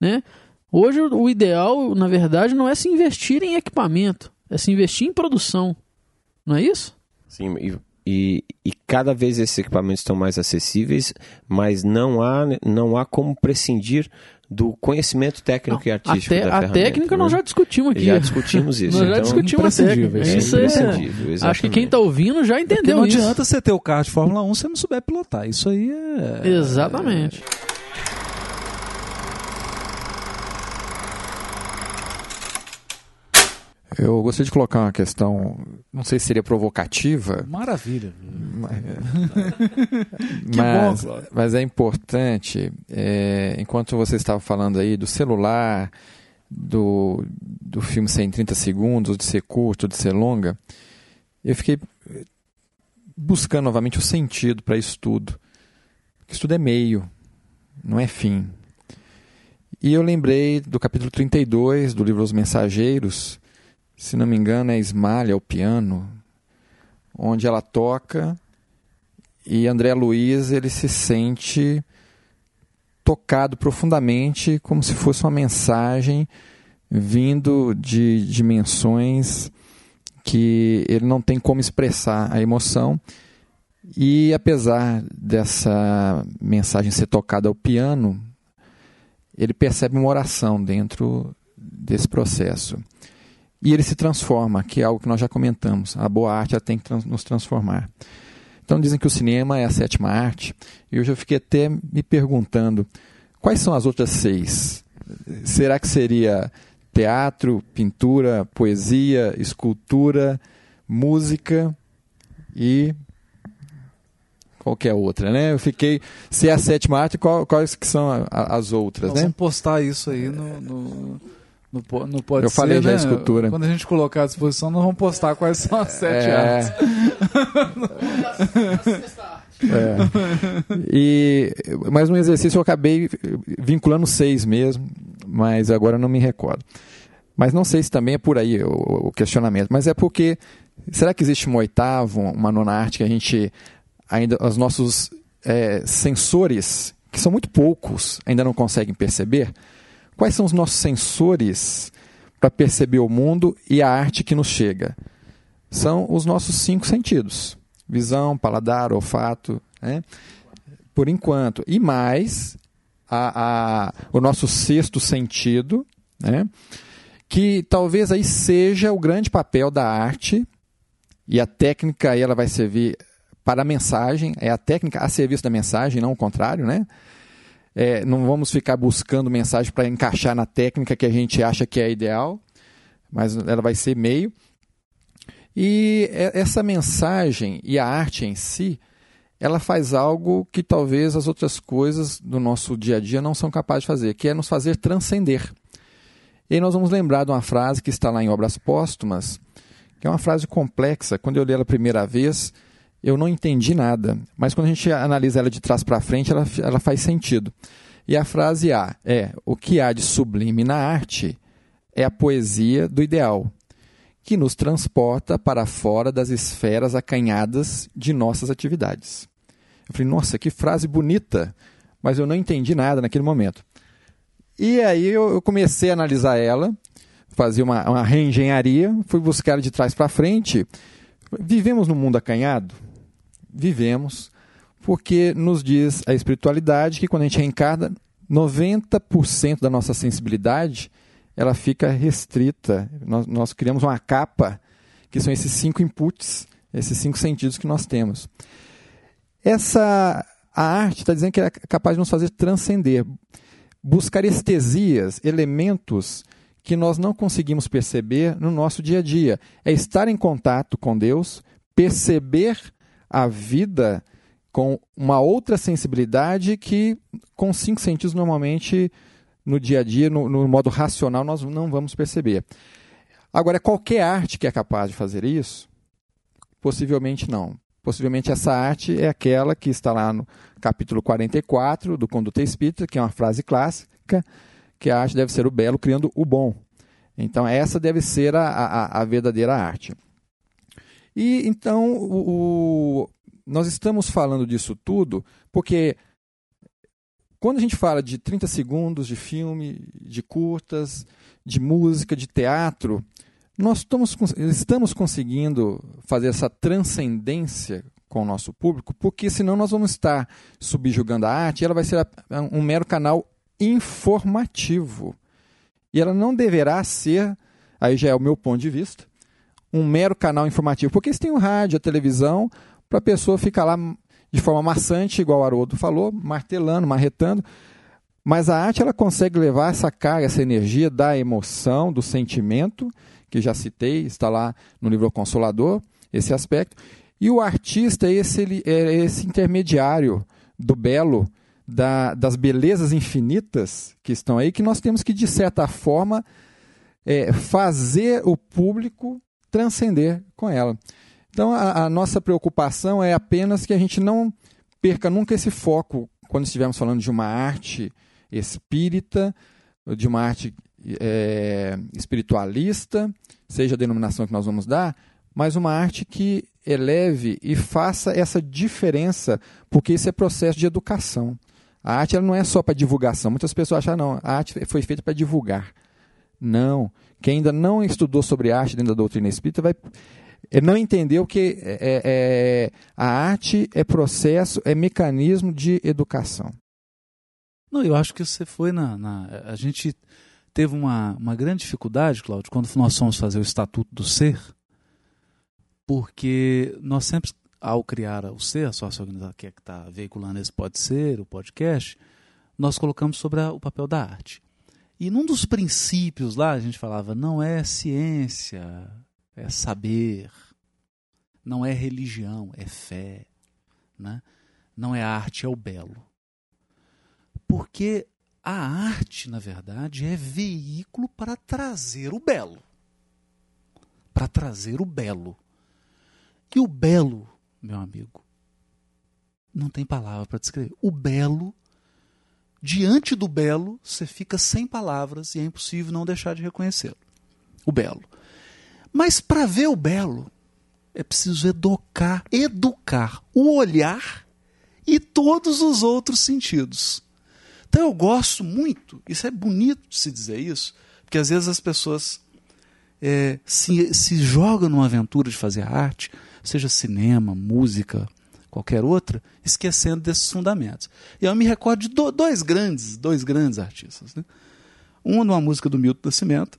[SPEAKER 1] né? Hoje o ideal, na verdade, não é se investir em equipamento, é se investir em produção. Não é isso?
[SPEAKER 4] Sim, e, e, e cada vez esses equipamentos estão mais acessíveis, mas não há, não há como prescindir do conhecimento técnico não, e artístico
[SPEAKER 1] a, te,
[SPEAKER 4] a
[SPEAKER 1] técnica
[SPEAKER 4] né?
[SPEAKER 1] nós já discutimos aqui.
[SPEAKER 4] Já discutimos isso.
[SPEAKER 1] nós já
[SPEAKER 4] então,
[SPEAKER 1] discutimos a técnica.
[SPEAKER 4] É
[SPEAKER 1] isso é, acho que quem está ouvindo já entendeu
[SPEAKER 5] não
[SPEAKER 1] isso.
[SPEAKER 5] Não adianta você ter o carro de Fórmula 1 se você não souber pilotar. Isso aí é...
[SPEAKER 1] Exatamente.
[SPEAKER 5] É...
[SPEAKER 3] Eu gostaria de colocar uma questão, não sei se seria provocativa.
[SPEAKER 5] Maravilha.
[SPEAKER 3] Mas, bom, mas é importante, é, enquanto você estava falando aí do celular, do, do filme ser em 30 segundos, de ser curto, de ser longa, eu fiquei buscando novamente o sentido para isso tudo. Isso tudo é meio, não é fim. E eu lembrei do capítulo 32 do livro Os Mensageiros, se não me engano, é Esmalha, o piano, onde ela toca e André Luiz ele se sente tocado profundamente, como se fosse uma mensagem vindo de dimensões que ele não tem como expressar a emoção. E apesar dessa mensagem ser tocada ao piano, ele percebe uma oração dentro desse processo. E ele se transforma, que é algo que nós já comentamos. A boa arte ela tem que trans nos transformar. Então dizem que o cinema é a sétima arte. E eu fiquei até me perguntando quais são as outras seis. Será que seria teatro, pintura, poesia, escultura, música e qualquer outra, né? Eu fiquei se é a sétima arte, qual, quais que são a, a, as outras,
[SPEAKER 5] Nós
[SPEAKER 3] né?
[SPEAKER 5] Vamos postar isso aí no, no não, não pode
[SPEAKER 3] Eu
[SPEAKER 5] ser,
[SPEAKER 3] falei já
[SPEAKER 5] né?
[SPEAKER 3] escultura.
[SPEAKER 5] Quando a gente colocar à disposição, nós vamos postar quais são as sete
[SPEAKER 3] É.
[SPEAKER 5] artes.
[SPEAKER 3] É. E, mas no exercício eu acabei vinculando seis mesmo, mas agora eu não me recordo. Mas não sei se também é por aí o, o questionamento. Mas é porque será que existe um oitavo, uma nona arte que a gente ainda os nossos é, sensores, que são muito poucos, ainda não conseguem perceber? Quais são os nossos sensores para perceber o mundo e a arte que nos chega? São os nossos cinco sentidos: visão, paladar, olfato, né? por enquanto. E mais a, a, o nosso sexto sentido, né? que talvez aí seja o grande papel da arte e a técnica ela vai servir para a mensagem, é a técnica a serviço da mensagem, não o contrário, né? É, não vamos ficar buscando mensagem para encaixar na técnica que a gente acha que é ideal, mas ela vai ser meio. E essa mensagem e a arte em si, ela faz algo que talvez as outras coisas do nosso dia a dia não são capazes de fazer, que é nos fazer transcender. E nós vamos lembrar de uma frase que está lá em Obras Póstumas, que é uma frase complexa. Quando eu li ela a primeira vez, eu não entendi nada, mas quando a gente analisa ela de trás para frente, ela, ela faz sentido. E a frase A é: O que há de sublime na arte é a poesia do ideal, que nos transporta para fora das esferas acanhadas de nossas atividades. Eu falei, nossa, que frase bonita, mas eu não entendi nada naquele momento. E aí eu comecei a analisar ela, fazer uma, uma reengenharia, fui buscar ela de trás para frente. Vivemos num mundo acanhado? Vivemos, porque nos diz a espiritualidade que quando a gente reencarna, 90% da nossa sensibilidade ela fica restrita. Nós, nós criamos uma capa, que são esses cinco inputs, esses cinco sentidos que nós temos. Essa a arte está dizendo que é capaz de nos fazer transcender, buscar estesias, elementos que nós não conseguimos perceber no nosso dia a dia. É estar em contato com Deus, perceber a vida com uma outra sensibilidade que, com cinco sentidos, normalmente no dia a dia, no, no modo racional, nós não vamos perceber. Agora, qualquer arte que é capaz de fazer isso? Possivelmente não. Possivelmente essa arte é aquela que está lá no capítulo 44 do Conduta Espírita, que é uma frase clássica, que a arte deve ser o belo criando o bom. Então, essa deve ser a, a, a verdadeira arte. E então, o, o, nós estamos falando disso tudo porque quando a gente fala de 30 segundos de filme, de curtas, de música, de teatro, nós estamos, estamos conseguindo fazer essa transcendência com o nosso público, porque senão nós vamos estar subjugando a arte e ela vai ser um mero canal informativo. E ela não deverá ser, aí já é o meu ponto de vista, um mero canal informativo. Porque se tem o rádio, a televisão, para a pessoa ficar lá de forma maçante, igual o Haroldo falou, martelando, marretando. Mas a arte ela consegue levar essa carga, essa energia da emoção, do sentimento, que já citei, está lá no livro Consolador, esse aspecto. E o artista é esse, é esse intermediário do belo, da, das belezas infinitas que estão aí, que nós temos que, de certa forma, é, fazer o público transcender com ela. Então, a, a, nossa preocupação é apenas que a gente não perca nunca esse foco quando estivermos falando de uma arte espírita, de uma arte é, espiritualista, seja a denominação que nós vamos dar, mas uma arte que eleve e faça essa diferença, porque isso é processo de educação. A arte ela não é só para divulgação. Muitas pessoas acham, não, a arte foi feita para divulgar. Não. Quem ainda não estudou sobre arte dentro da doutrina espírita vai não entendeu que é, é, é, a arte é processo, é mecanismo de educação.
[SPEAKER 5] Não, eu acho que você foi na. na a gente teve uma, uma grande dificuldade, Cláudio, quando nós fomos fazer o Estatuto do Ser, porque nós sempre, ao criar o Ser, a sócia organização que é está veiculando esse Pode Ser, o podcast, nós colocamos sobre a, o papel da arte. E num dos princípios lá, a gente falava, não é ciência, é saber, não é religião, é fé. Né? Não é arte, é o belo. Porque a arte, na verdade, é veículo para trazer o belo. Para trazer o belo. E o belo, meu amigo, não tem palavra para descrever. O belo, diante do belo, você fica sem palavras e é impossível não deixar de reconhecê-lo. O belo. Mas para ver o belo, é preciso educar, educar o olhar e todos os outros sentidos. Então eu gosto muito, isso é bonito se dizer isso, porque às vezes as pessoas é, se, se joga numa aventura de fazer arte, seja cinema, música, qualquer outra, esquecendo desses fundamentos. E eu me recordo de do, dois grandes, dois grandes artistas. Né? Um numa música do Milton Nascimento,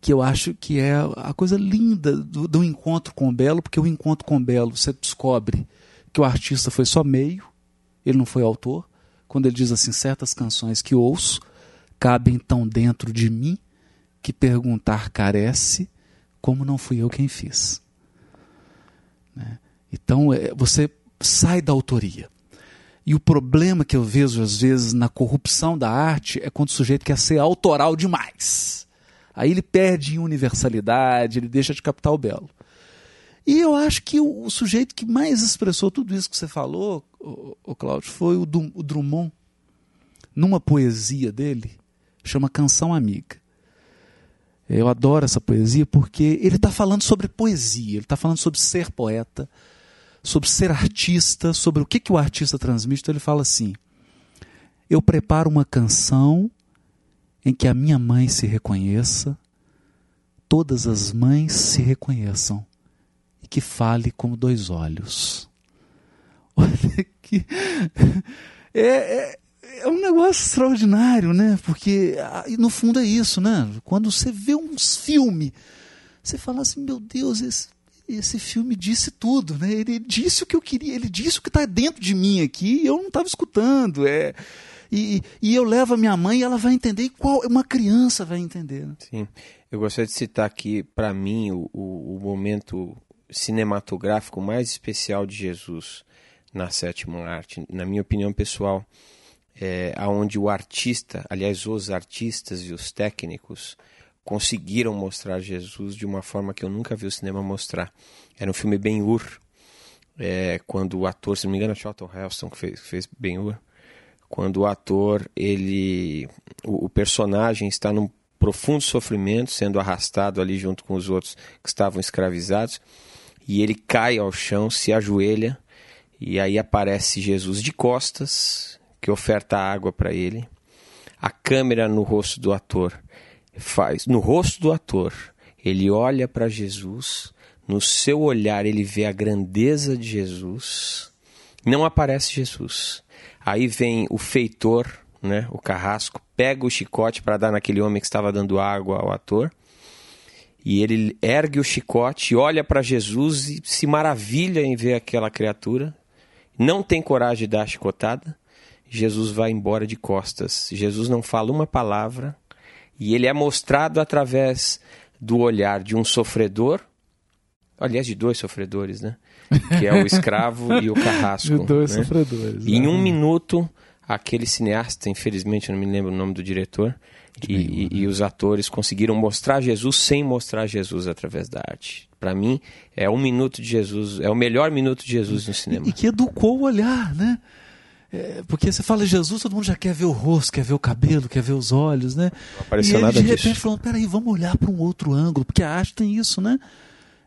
[SPEAKER 5] que eu acho que é a coisa linda do, do encontro com o belo, porque o encontro com o belo você descobre que o artista foi só meio, ele não foi autor. Quando ele diz assim, certas canções que ouço cabem tão dentro de mim que perguntar carece, como não fui eu quem fiz. Né? Então é, você sai da autoria. E o problema que eu vejo às vezes na corrupção da arte é quando o sujeito quer ser autoral demais. Aí ele perde em universalidade, ele deixa de captar o belo. E eu acho que o, o sujeito que mais expressou tudo isso que você falou, o, o Cláudio, foi o, o Drummond, numa poesia dele, chama Canção Amiga. Eu adoro essa poesia porque ele está falando sobre poesia, ele está falando sobre ser poeta, sobre ser artista, sobre o que, que o artista transmite. Então ele fala assim: Eu preparo uma canção em que a minha mãe se reconheça, todas as mães se reconheçam e que fale como dois olhos. Olha que. É, é, é um negócio extraordinário, né? Porque ah, no fundo é isso, né? Quando você vê uns filmes, você fala assim, meu Deus, esse, esse filme disse tudo, né? Ele disse o que eu queria, ele disse o que está dentro de mim aqui e eu não estava escutando. É, e, e eu levo a minha mãe e ela vai entender qual uma criança vai entender. Né?
[SPEAKER 4] Sim, eu gostaria de citar aqui, para mim, o, o, o momento cinematográfico mais especial de Jesus na sétima arte, na minha opinião pessoal é, onde o artista, aliás, os artistas e os técnicos conseguiram mostrar Jesus de uma forma que eu nunca vi o cinema mostrar. Era um filme Ben-Hur, é, quando o ator, se não me engano, é Charlton Heston que fez, fez Ben-Hur, quando o ator, ele, o, o personagem está num profundo sofrimento, sendo arrastado ali junto com os outros que estavam escravizados, e ele cai ao chão, se ajoelha, e aí aparece Jesus de costas, que oferta água para ele. A câmera no rosto do ator faz, no rosto do ator, ele olha para Jesus, no seu olhar ele vê a grandeza de Jesus. Não aparece Jesus. Aí vem o feitor, né, o carrasco, pega o chicote para dar naquele homem que estava dando água ao ator. E ele ergue o chicote, olha para Jesus e se maravilha em ver aquela criatura. Não tem coragem de dar a chicotada. Jesus vai embora de costas. Jesus não fala uma palavra e ele é mostrado através do olhar de um sofredor, aliás, de dois sofredores, né? Que é o escravo e o carrasco.
[SPEAKER 5] De dois
[SPEAKER 4] né?
[SPEAKER 5] sofredores.
[SPEAKER 4] E em um
[SPEAKER 5] né?
[SPEAKER 4] minuto, aquele cineasta, infelizmente eu não me lembro o nome do diretor, e, e, e, os atores conseguiram mostrar Jesus sem mostrar Jesus através da arte. Para mim, é um minuto de Jesus, é o melhor minuto de Jesus no cinema.
[SPEAKER 5] E, e que educou o olhar, né? É, porque você fala Jesus, todo mundo já quer ver o rosto, quer ver o cabelo, quer ver os olhos, né?
[SPEAKER 4] Não apareceu
[SPEAKER 5] e ele,
[SPEAKER 4] nada
[SPEAKER 5] de repente
[SPEAKER 4] disso.
[SPEAKER 5] falou, peraí, vamos olhar para um outro ângulo, porque a arte tem isso, né?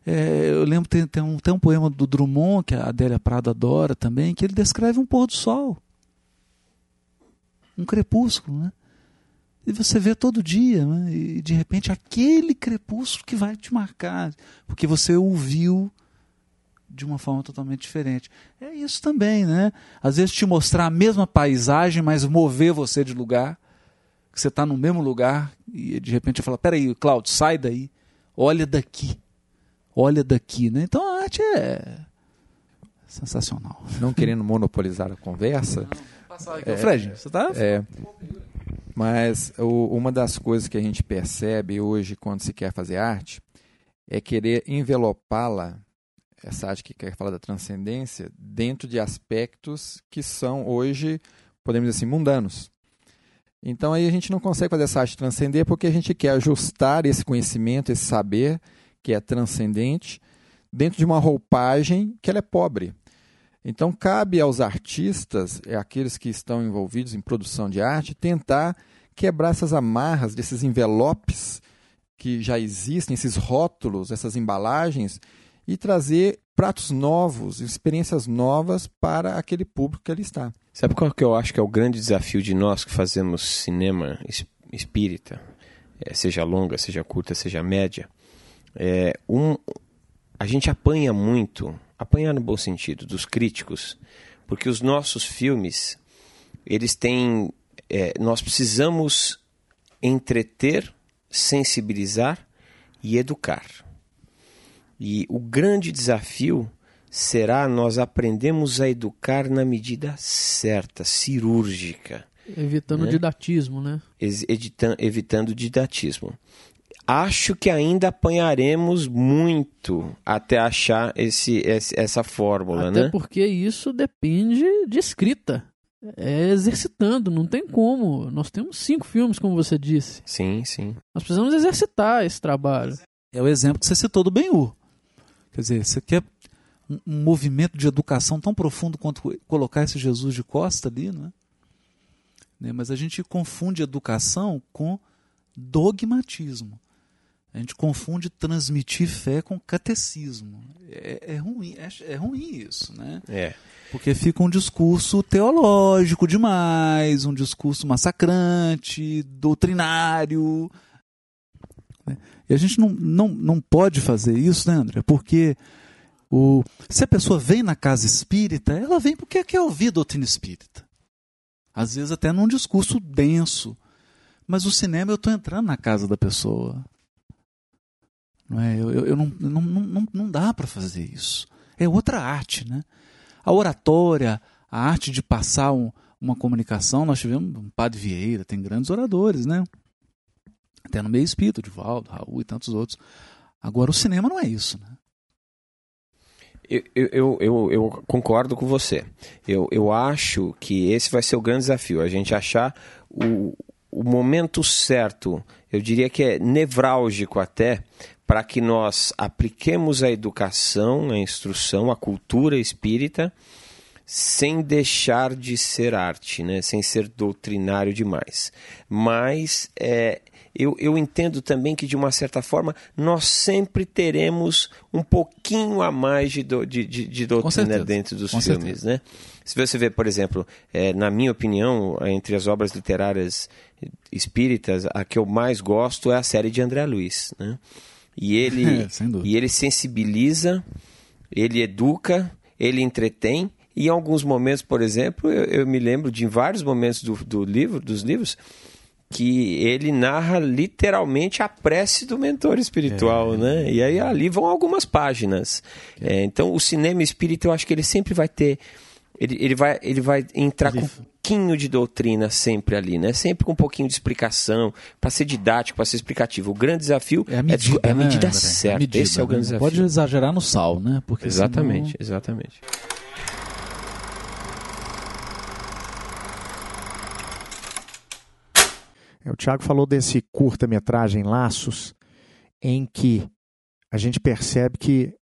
[SPEAKER 5] É, eu lembro, tem, tem, um, tem um poema do Drummond, que a Adélia Prado adora também, que ele descreve um pôr do sol. Um crepúsculo, né? E você vê todo dia, né? e de repente aquele crepúsculo que vai te marcar, porque você ouviu de uma forma totalmente diferente. É isso também, né? Às vezes te mostrar a mesma paisagem, mas mover você de lugar, que você está no mesmo lugar e de repente fala: peraí, Cláudio, sai daí, olha daqui, olha daqui, né? Então a arte é sensacional.
[SPEAKER 3] Não querendo monopolizar a conversa.
[SPEAKER 5] É, Fred, você está?
[SPEAKER 3] É, mas o, uma das coisas que a gente percebe hoje quando se quer fazer arte é querer envelopá-la essa arte que quer falar da transcendência dentro de aspectos que são hoje, podemos dizer assim, mundanos. Então aí a gente não consegue fazer essa arte transcender porque a gente quer ajustar esse conhecimento, esse saber que é transcendente dentro de uma roupagem que ela é pobre. Então cabe aos artistas, é aqueles que estão envolvidos em produção de arte, tentar quebrar essas amarras desses envelopes que já existem, esses rótulos, essas embalagens e trazer pratos novos, experiências novas para aquele público que ali está.
[SPEAKER 4] Sabe qual que eu acho que é o grande desafio de nós que fazemos cinema espírita? é, seja longa, seja curta, seja média, é, um, a gente apanha muito, apanha no bom sentido, dos críticos, porque os nossos filmes, eles têm. É, nós precisamos entreter, sensibilizar e educar. E o grande desafio será nós aprendemos a educar na medida certa, cirúrgica.
[SPEAKER 1] Evitando
[SPEAKER 4] né?
[SPEAKER 1] didatismo, né?
[SPEAKER 4] Evitando didatismo. Acho que ainda apanharemos muito até achar esse, esse essa fórmula,
[SPEAKER 1] Até
[SPEAKER 4] né?
[SPEAKER 1] porque isso depende de escrita. É exercitando, não tem como. Nós temos cinco filmes, como você disse.
[SPEAKER 4] Sim, sim.
[SPEAKER 1] Nós precisamos exercitar esse trabalho.
[SPEAKER 5] É o exemplo que você citou do Ben-Hur. Quer dizer, você quer um, um movimento de educação tão profundo quanto colocar esse Jesus de costa ali, não é? Né? Mas a gente confunde educação com dogmatismo. A gente confunde transmitir fé com catecismo. É, é ruim, é, é ruim isso, né?
[SPEAKER 4] É.
[SPEAKER 5] Porque fica um discurso teológico demais, um discurso massacrante, doutrinário. A gente não, não, não pode fazer isso, né, André? Porque o, se a pessoa vem na casa espírita, ela vem porque quer ouvir doutrina espírita. Às vezes até num discurso denso. Mas o cinema eu estou entrando na casa da pessoa. Não é? Eu, eu, eu não, não, não, não dá para fazer isso. É outra arte, né? A oratória, a arte de passar um, uma comunicação, nós tivemos um Padre Vieira, tem grandes oradores, né? Até no meio espírito, Divaldo, Raul e tantos outros. Agora o cinema não é isso, né?
[SPEAKER 4] Eu, eu, eu, eu, concordo com você. Eu, eu acho que esse vai ser o grande desafio, a gente achar o, o momento certo, eu diria que é nevrálgico até, para que nós apliquemos a educação, a instrução, a cultura espírita, sem deixar de ser arte, né? sem ser doutrinário demais. Mas é, eu, eu entendo também que, de uma certa forma, nós sempre teremos um pouquinho a mais de, do, de, de, de doutrina dentro dos
[SPEAKER 5] Com
[SPEAKER 4] filmes.
[SPEAKER 5] certeza.
[SPEAKER 4] Né? Se você vê, por exemplo, é, na minha opinião, entre as obras literárias espíritas, a que eu mais gosto é a série de André Luiz. Né? E ele,
[SPEAKER 5] dúvida.
[SPEAKER 4] e ele sensibiliza, ele educa, ele entretém. E em alguns momentos, por exemplo, eu, eu me lembro de em vários momentos do, do livro, dos livros, que ele narra literalmente a prece do mentor espiritual, né? E aí ali vão algumas páginas. É, então o cinema espírita eu acho que ele sempre vai ter, ele, ele vai, ele vai entrar
[SPEAKER 1] Ele-
[SPEAKER 4] com um pouquinho de doutrina sempre ali, né? Sempre com um pouquinho de explicação, para ser didático, para ser explicativo. O grande desafio
[SPEAKER 5] É a medida,
[SPEAKER 4] é a
[SPEAKER 5] né,
[SPEAKER 4] medida
[SPEAKER 5] André?
[SPEAKER 4] certa.
[SPEAKER 5] A medida,
[SPEAKER 4] Esse é o
[SPEAKER 5] né?
[SPEAKER 4] grande
[SPEAKER 5] Não
[SPEAKER 4] desafio.
[SPEAKER 5] Pode exagerar no sal, né? Porque
[SPEAKER 4] Exatamente,
[SPEAKER 5] senão-
[SPEAKER 4] exatamente.
[SPEAKER 2] O Tiago falou desse curta-metragem Laços, em que a gente percebe que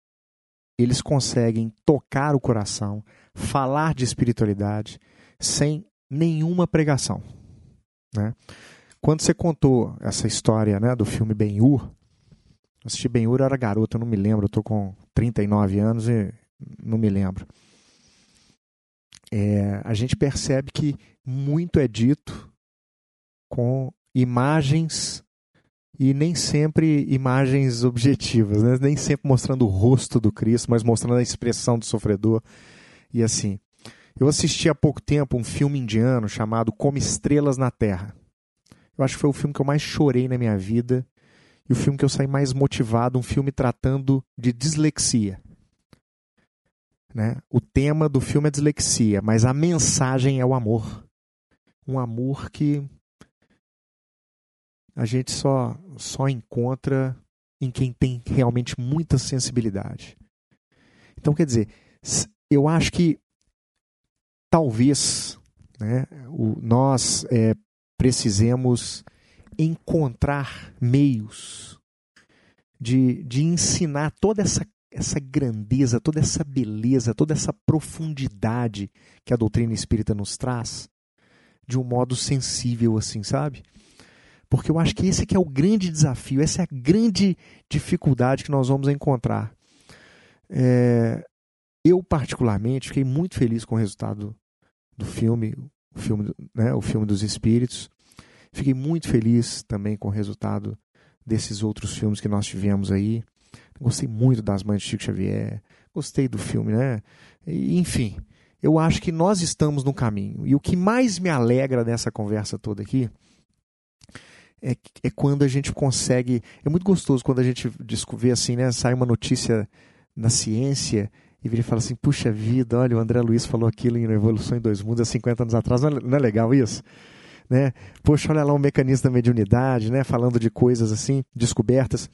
[SPEAKER 2] eles conseguem tocar o coração, falar de espiritualidade, sem nenhuma pregação. Né? Quando você contou essa história né, do filme Ben-Hur, assisti Ben-Hur, eu era garoto, eu não me lembro, eu estou com 39 anos e não me lembro. É, a gente percebe que muito é dito com imagens e nem sempre imagens objetivas, né? nem sempre mostrando o rosto do Cristo, mas mostrando a expressão do sofredor. E assim, eu assisti há pouco tempo um filme indiano chamado Como Estrelas na Terra. Eu acho que foi o filme que eu mais chorei na minha vida e o filme que eu saí mais motivado, um filme tratando de dislexia. Né? O tema do filme é dislexia, mas a mensagem é o amor. Um amor que a gente só, só encontra em quem tem realmente muita sensibilidade. Então, quer dizer, eu acho que talvez né, o, nós é, precisemos encontrar meios de, de ensinar toda essa, essa grandeza, toda essa beleza, toda essa profundidade que a doutrina espírita nos traz de um modo sensível, assim, sabe? Porque eu acho que esse que é o grande desafio, essa é a grande dificuldade que nós vamos encontrar. É, eu, particularmente, fiquei muito feliz com o resultado do filme, o filme, né, o filme dos Espíritos. Fiquei muito feliz também com o resultado desses outros filmes que nós tivemos aí. Gostei muito das Mães de Chico Xavier, gostei do filme, né? Enfim, eu acho que nós estamos no caminho. E o que mais me alegra dessa conversa toda aqui é, é quando a gente consegue. É muito gostoso quando a gente vê assim, né? Sai uma notícia na ciência e vira e fala assim: puxa vida, olha, o André Luiz falou aquilo em Revolução em Dois Mundos há 50 anos atrás. Não é, não é legal isso? Né? Poxa, olha lá um mecanismo da mediunidade, né? falando de coisas assim, descobertas.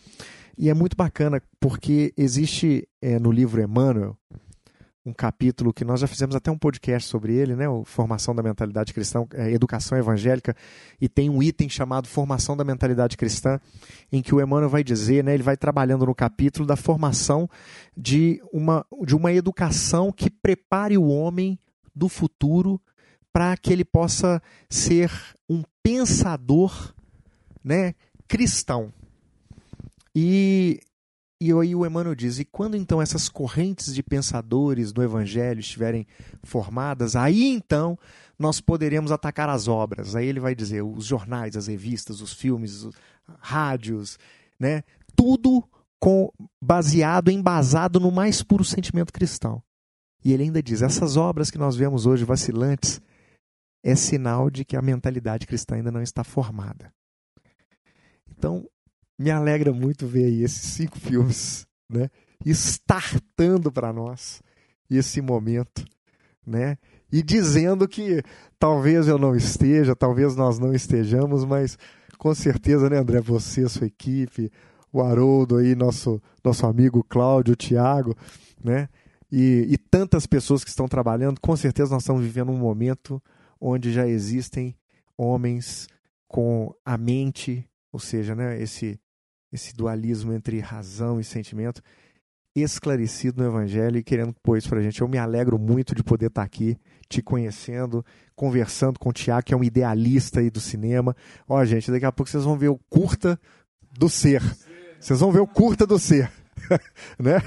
[SPEAKER 2] E é muito bacana porque existe é, no livro Emmanuel um capítulo que nós já fizemos até um podcast sobre ele, né? O Formação da Mentalidade Cristã, é, Educação Evangélica, e tem um item chamado Formação da Mentalidade Cristã, em que o Emmanuel vai dizer, né? Ele vai trabalhando no capítulo da formação de uma, de uma educação que prepare o homem do futuro para que ele possa ser um pensador, né? Cristão. E e aí o Emmanuel diz: e quando então essas correntes de pensadores do Evangelho estiverem formadas, aí então nós poderemos atacar as obras. Aí ele vai dizer: os jornais, as revistas, os filmes, os rádios, né? tudo com, baseado, embasado no mais puro sentimento cristão. E ele ainda diz: essas obras que nós vemos hoje vacilantes é sinal de que a mentalidade cristã ainda não está formada. Então, me alegra muito ver aí esses cinco filmes, né? Startando para nós esse momento, né? E dizendo que talvez eu não esteja, talvez nós não estejamos, mas com certeza, né, André, você, sua equipe, o Haroldo aí, nosso, nosso amigo Cláudio, o Tiago, né? E, e tantas pessoas que estão trabalhando, com certeza nós estamos vivendo um momento onde já existem homens com a mente, ou seja, né, esse esse dualismo entre razão e sentimento esclarecido no Evangelho e querendo pôr isso para a gente. Eu me alegro muito de poder estar aqui, te conhecendo, conversando com o Tiago, que é um idealista aí do cinema. Ó, gente, daqui a pouco vocês vão ver o curta do ser. Vocês vão ver o curta do ser. né?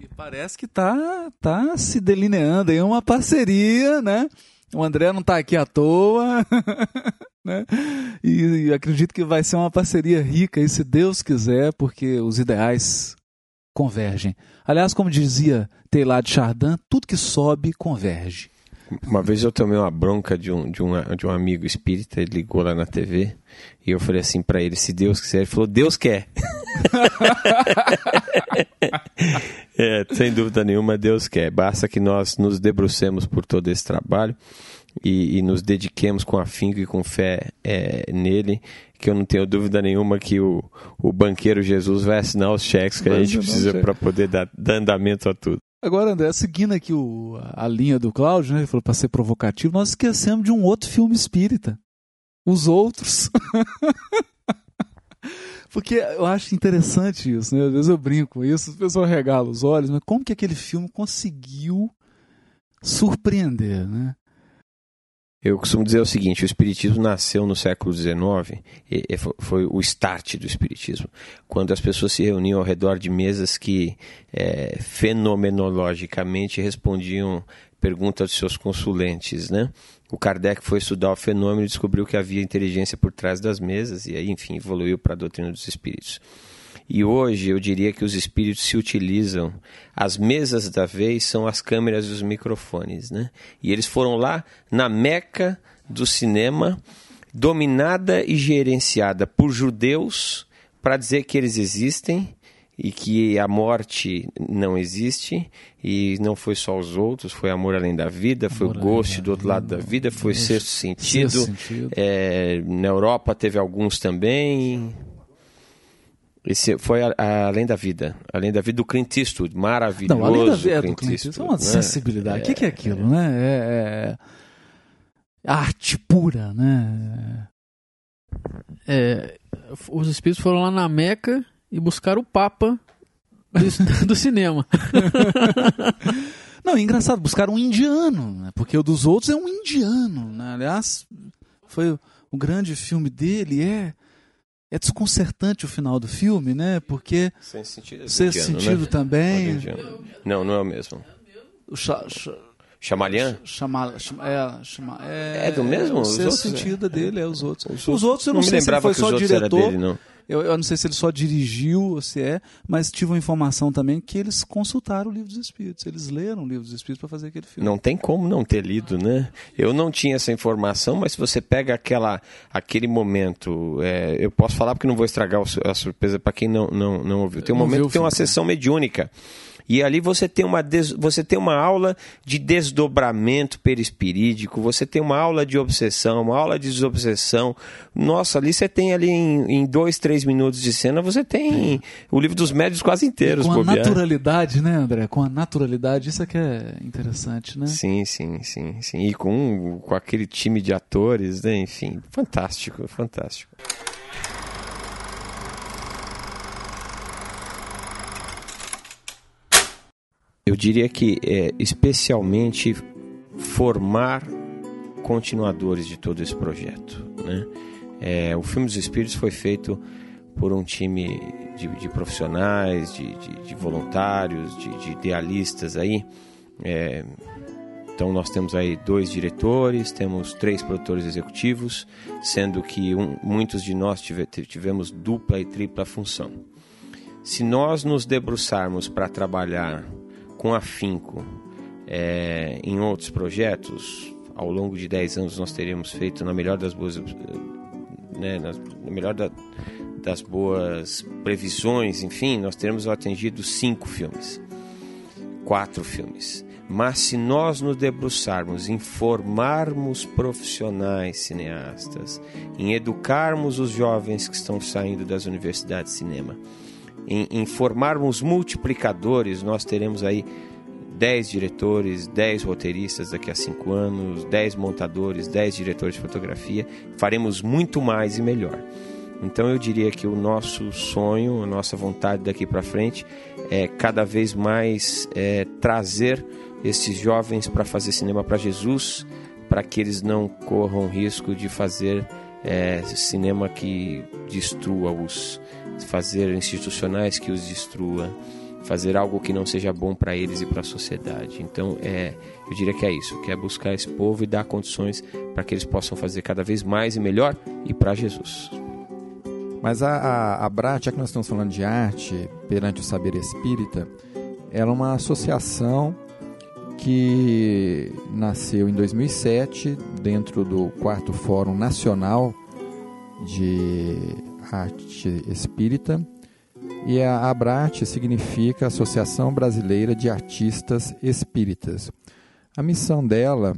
[SPEAKER 5] E parece que tá, tá se delineando aí uma parceria, né? O André não está aqui à toa. né? E, e, acredito que vai ser uma parceria rica, e se Deus quiser, porque os ideais convergem. Aliás, como dizia Taylor de Chardin, tudo que sobe converge.
[SPEAKER 4] Uma vez eu tomei uma bronca de um, de um, de um amigo espírita, ele ligou lá na TV, e eu falei assim para ele: se Deus quiser, ele falou: Deus quer. é, sem dúvida nenhuma, Deus quer. Basta que nós nos debrucemos por todo esse trabalho e, e nos dediquemos com afinco e com fé é, nele, que eu não tenho dúvida nenhuma que o, o banqueiro Jesus vai assinar os cheques que vai a gente precisa para poder dar, dar andamento a tudo.
[SPEAKER 5] Agora, André, seguindo aqui o, a linha do Cláudio, né, ele falou para ser provocativo, nós esquecemos de um outro filme espírita. Os outros. Porque eu acho interessante isso, né? Às vezes eu brinco com isso, as pessoas regalam os olhos, mas como que aquele filme conseguiu surpreender, né?
[SPEAKER 4] Eu costumo dizer o seguinte: o Espiritismo nasceu no século XIX, e, e foi o start do Espiritismo, quando as pessoas se reuniam ao redor de mesas que é, fenomenologicamente respondiam perguntas de seus consulentes, né? O Kardec foi estudar o fenômeno e descobriu que havia inteligência por trás das mesas, e aí, enfim, evoluiu para a doutrina dos espíritos. E hoje eu diria que os espíritos se utilizam, as mesas da vez são as câmeras e os microfones, né? E eles foram lá na meca do cinema, dominada e gerenciada por judeus, para dizer que eles existem e que a morte não existe e não foi só os outros, foi amor além da vida, foi amor o gosto do outro lado da vida, foi sexto sentido. Sexto sentido. É, na Europa teve alguns também. Esse foi a, a, Além da Vida. Além da Vida do Clint Eastwood. Maravilhoso. Não, Além da Vida
[SPEAKER 5] do Clint Eastwood é uma né? sensibilidade. O é, que, que, é aquilo, é, né? É, é, arte pura, né?
[SPEAKER 1] É, os espíritos foram lá na Meca e buscaram o Papa do, do cinema.
[SPEAKER 5] Não, é engraçado, buscaram um indiano, né? porque o dos outros é um indiano. Né? Aliás, foi o grande filme dele, é é desconcertante o final do filme, né? Porque
[SPEAKER 4] sem sentido,
[SPEAKER 5] sem sentido né? também.
[SPEAKER 4] Não, não é o mesmo.
[SPEAKER 5] O Cha
[SPEAKER 4] Chamalhã?
[SPEAKER 5] Chama, chama, é, chama, é,
[SPEAKER 4] É do mesmo?
[SPEAKER 5] O
[SPEAKER 4] Os
[SPEAKER 5] sexto
[SPEAKER 4] outros, é.
[SPEAKER 5] sentido dele é os outros.
[SPEAKER 4] Os
[SPEAKER 5] Os,
[SPEAKER 4] outros-
[SPEAKER 5] eu não,
[SPEAKER 4] não
[SPEAKER 5] sei se foi só diretor.
[SPEAKER 4] dele, não.
[SPEAKER 5] Eu, eu não sei se ele só dirigiu ou se é, mas tive uma informação também que eles consultaram o livro dos Espíritos. Eles leram o livro dos Espíritos para fazer aquele filme.
[SPEAKER 4] Não tem como não ter lido, né? Eu não tinha essa informação, mas se você pega aquela, aquele momento, é, eu posso falar porque não vou estragar a surpresa para quem não, não, não ouviu. Tem um
[SPEAKER 5] Não
[SPEAKER 4] momento que tem uma
[SPEAKER 5] filme,
[SPEAKER 4] sessão mediúnica. E ali você tem, uma des- você tem uma aula de desdobramento perispirídico, você tem uma aula de obsessão, uma aula de desobsessão. Nossa, ali você tem ali em, em dois, três minutos de cena, você tem o livro dos médios quase inteiros.
[SPEAKER 5] com a
[SPEAKER 4] bobear.
[SPEAKER 5] naturalidade, né, André? Com a naturalidade, isso é que é interessante, né?
[SPEAKER 4] Sim, sim, sim, sim. E com, com aquele time de atores, né? Enfim, fantástico, fantástico. Eu diria que é, especialmente formar continuadores de todo esse projeto. Né? É, o filme dos Espíritos foi feito por um time de, de profissionais, de, de- de voluntários, de, de idealistas aí. É, então nós temos aí dois diretores, temos três produtores executivos, sendo que um- muitos de nós tive- tivemos dupla e tripla função. Se nós nos debruçarmos para trabalhar com afinco é, em outros projetos, ao longo de 10 anos nós teremos feito, na melhor das boas, eh, né, na, na melhor da- das boas previsões, enfim, nós teremos atingido cinco filmes, quatro filmes. Mas se nós nos debruçarmos em formarmos profissionais cineastas, em educarmos os jovens que estão saindo das universidades de cinema, em, em formarmos multiplicadores, nós teremos aí 10 diretores, 10 roteiristas daqui a 5 anos, 10 montadores, 10 diretores de fotografia. Faremos muito mais e melhor. Então eu diria que o nosso sonho, a nossa vontade daqui para frente é cada vez mais é, trazer esses jovens para fazer cinema para Jesus, para que eles não corram risco de fazer é, cinema que destrua-os, fazer institucionais que os destrua, fazer algo que não seja bom para eles e para a sociedade. Então, é, eu diria que é isso, que é buscar esse povo e dar condições para que eles possam fazer cada vez mais e melhor e para Jesus.
[SPEAKER 3] Mas a, a, a BRAT, já que nós estamos falando de arte perante o saber espírita, ela é uma associação que nasceu em 2007 dentro do quarto Fórum Nacional de Arte Espírita e a ABRAT significa Associação Brasileira de Artistas Espíritas. A missão dela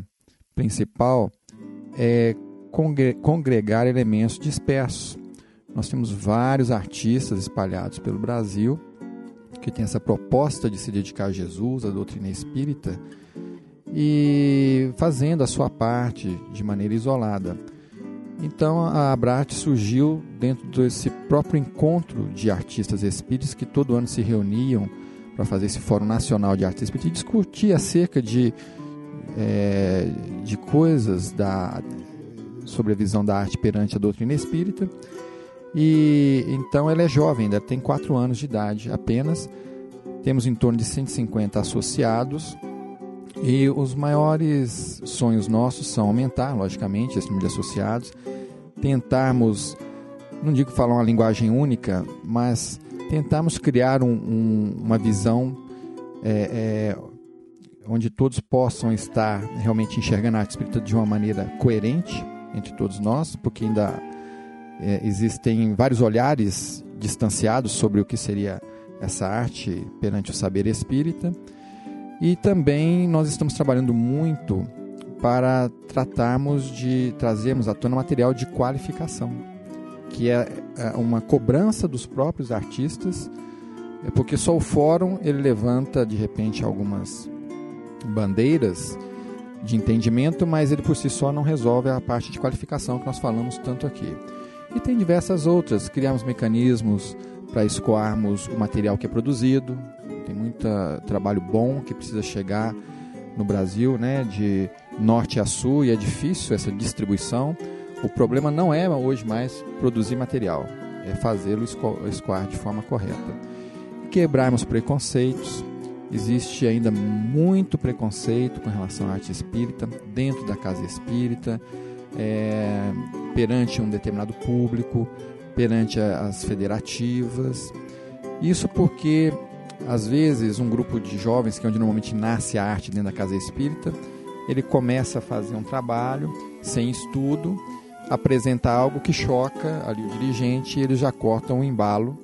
[SPEAKER 3] principal é congre- congregar elementos dispersos. Nós temos vários artistas espalhados pelo Brasil que têm essa proposta de se dedicar a Jesus, à doutrina espírita, e fazendo a sua parte de maneira isolada. Então a Abrat surgiu dentro desse próprio encontro de artistas espíritas que todo ano se reuniam para fazer esse Fórum Nacional de Arte Espírita e discutir acerca de, eh, de coisas da, sobre a visão da arte perante a doutrina espírita. E então ela é jovem, ainda tem 4 anos de idade apenas. Temos em torno de 150 associados. E os maiores sonhos nossos são aumentar, logicamente, esse número de associados, tentarmos, não digo falar uma linguagem única, mas tentarmos criar um- um- uma visão é, é, onde todos possam estar realmente enxergando a arte espírita de uma maneira coerente entre todos nós, porque ainda é, existem vários olhares distanciados sobre o que seria essa arte perante o saber espírita. E também nós estamos trabalhando muito para tratarmos de trazermos à tona material de qualificação, que é é, uma cobrança dos próprios artistas, é porque só o fórum ele levanta de repente algumas bandeiras de entendimento, mas ele por si só não resolve a parte de qualificação que nós falamos tanto aqui. E tem diversas outras, criamos mecanismos para escoarmos o material que é produzido. Tem muito trabalho bom que precisa chegar no Brasil, né, de norte a sul, e é difícil essa distribuição. O problema não é hoje mais produzir material, é fazê-lo esco- escoar de forma correta. Quebrarmos preconceitos, existe ainda muito preconceito com relação à arte espírita dentro da casa espírita, é, perante um determinado público, perante as federativas. Isso porque, às vezes, um grupo de jovens, que é onde normalmente nasce a arte dentro da casa espírita, ele começa a fazer um trabalho sem estudo, apresenta algo que choca ali o dirigente e eles já cortam o embalo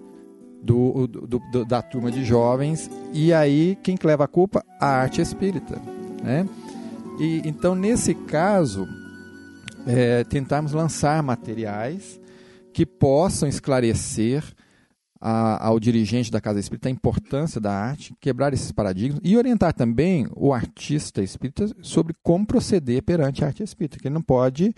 [SPEAKER 3] do, do, do, da turma de jovens e aí quem que leva a culpa? A arte espírita, né? E, então nesse caso é, tentarmos lançar materiais que possam esclarecer a, ao dirigente da casa espírita a importância da arte, quebrar esses paradigmas e orientar também o artista espírita sobre como proceder perante a arte espírita, que ele não pode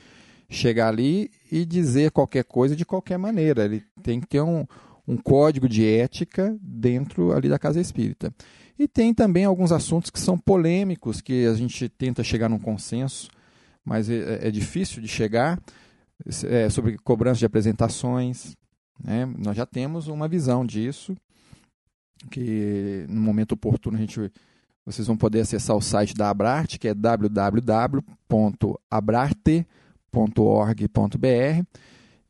[SPEAKER 3] chegar ali e dizer qualquer coisa de qualquer maneira, ele tem que ter um, um código de ética dentro ali da casa espírita. E tem também alguns assuntos que são polêmicos, que a gente tenta chegar num consenso, mas é, é difícil de chegar, é, sobre cobrança de apresentações. Né? Nós já temos uma visão disso, que no momento oportuno a gente, vocês vão poder acessar o site da Abrarte, que é www.abrarte.org.br,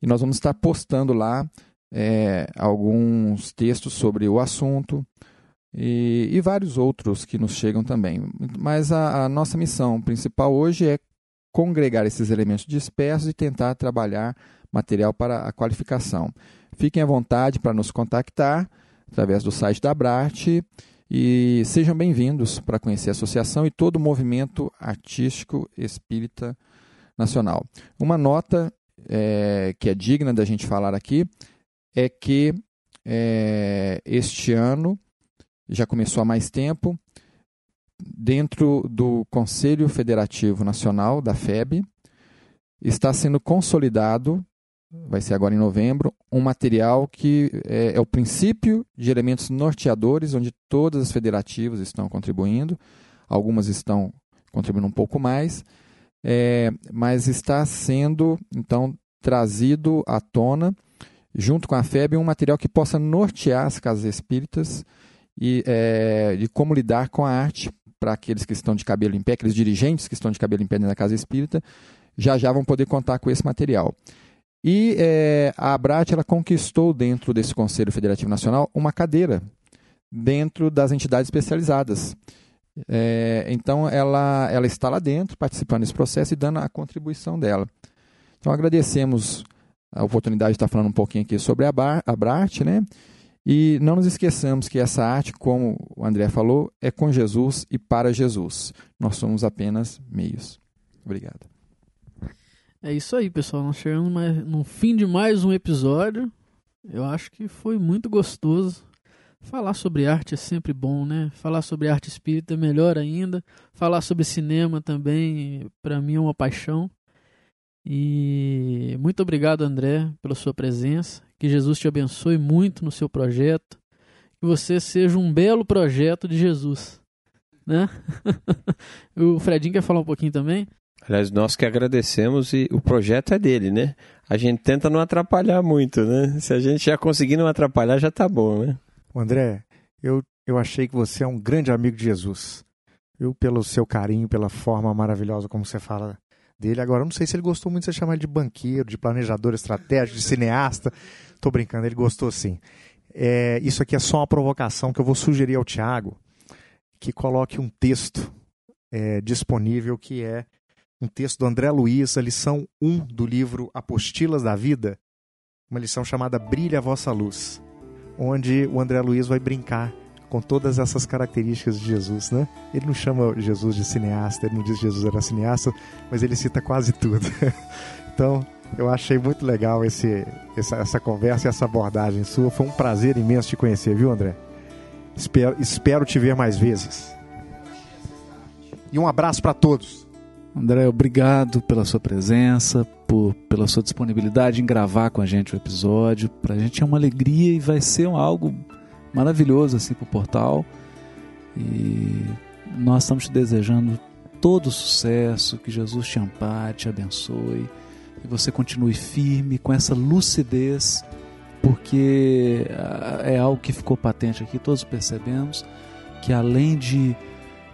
[SPEAKER 3] e nós vamos estar postando lá é, alguns textos sobre o assunto e, e, vários outros que nos chegam também. Mas a, a, nossa missão principal hoje é congregar esses elementos dispersos e tentar trabalhar material para a qualificação. Fiquem à vontade para nos contactar através do site da Abrat e sejam bem-vindos para conhecer a associação e todo o movimento artístico espírita nacional. Uma nota é, que é digna da gente falar aqui é que é, este ano, já começou há mais tempo, dentro do Conselho Federativo Nacional, da FEB, está sendo consolidado, vai ser agora em novembro, um material que é, é o princípio de elementos norteadores, onde todas as federativas estão contribuindo, algumas estão contribuindo um pouco mais, é, mas está sendo, então, trazido à tona junto com a FEB, um material que possa nortear as casas espíritas e é, de como lidar com a arte para aqueles que estão de cabelo em pé, aqueles dirigentes que estão de cabelo em pé na casa espírita, já já vão poder contar com esse material. E é, a Abrat ela conquistou dentro desse Conselho Federativo Nacional uma cadeira dentro das entidades especializadas. É, então ela, ela está lá dentro, participando desse processo e dando a contribuição dela. Então agradecemos a oportunidade de estar falando um pouquinho aqui sobre a, Bar, a Brat, né? E não nos esqueçamos que essa arte, como o André falou, é com Jesus e para Jesus. Nós somos apenas meios. Obrigado.
[SPEAKER 1] É isso aí, pessoal. Nós chegamos no fim de mais um episódio. Eu acho que foi muito gostoso. Falar sobre arte é sempre bom, né? Falar sobre arte espírita é melhor ainda. Falar sobre cinema também, para mim, é uma paixão. E muito obrigado, André, pela sua presença. Que Jesus te abençoe muito no seu projeto. Que você seja um belo projeto de Jesus. Né? o Fredinho quer falar um pouquinho também?
[SPEAKER 4] Aliás, nós que agradecemos e o projeto é dele, né? A gente tenta não atrapalhar muito, né? Se a gente já conseguir não atrapalhar, já tá bom, né?
[SPEAKER 2] André, eu, eu achei que você é um grande amigo de Jesus. Eu, pelo seu carinho, pela forma maravilhosa como você fala dele. Agora, eu não sei se ele gostou muito de você chamar ele de banqueiro, de planejador estratégico, de cineasta. Tô brincando, ele gostou sim. É, isso aqui é só uma provocação que eu vou sugerir ao Tiago que coloque um texto é, disponível que é um texto do André Luiz, a lição 1 do livro Apostilas da Vida, uma lição chamada Brilha a Vossa Luz, onde o André Luiz vai brincar com todas essas características de Jesus, né? Ele não chama Jesus de cineasta, ele não diz que Jesus era cineasta, mas ele cita quase tudo. então, eu achei muito legal esse, essa, essa conversa e essa abordagem sua. Foi um prazer imenso te conhecer, viu, André? Espero, espero te ver mais vezes. E um abraço para todos.
[SPEAKER 5] André, obrigado pela sua presença, por, pela sua disponibilidade em gravar com a gente o episódio. Para a gente é uma alegria e vai ser algo maravilhoso assim para o portal. E nós estamos te desejando todo sucesso, que Jesus te ampare, te abençoe, que você continue firme com essa lucidez, porque ah, é algo que ficou patente aqui, todos percebemos que além de,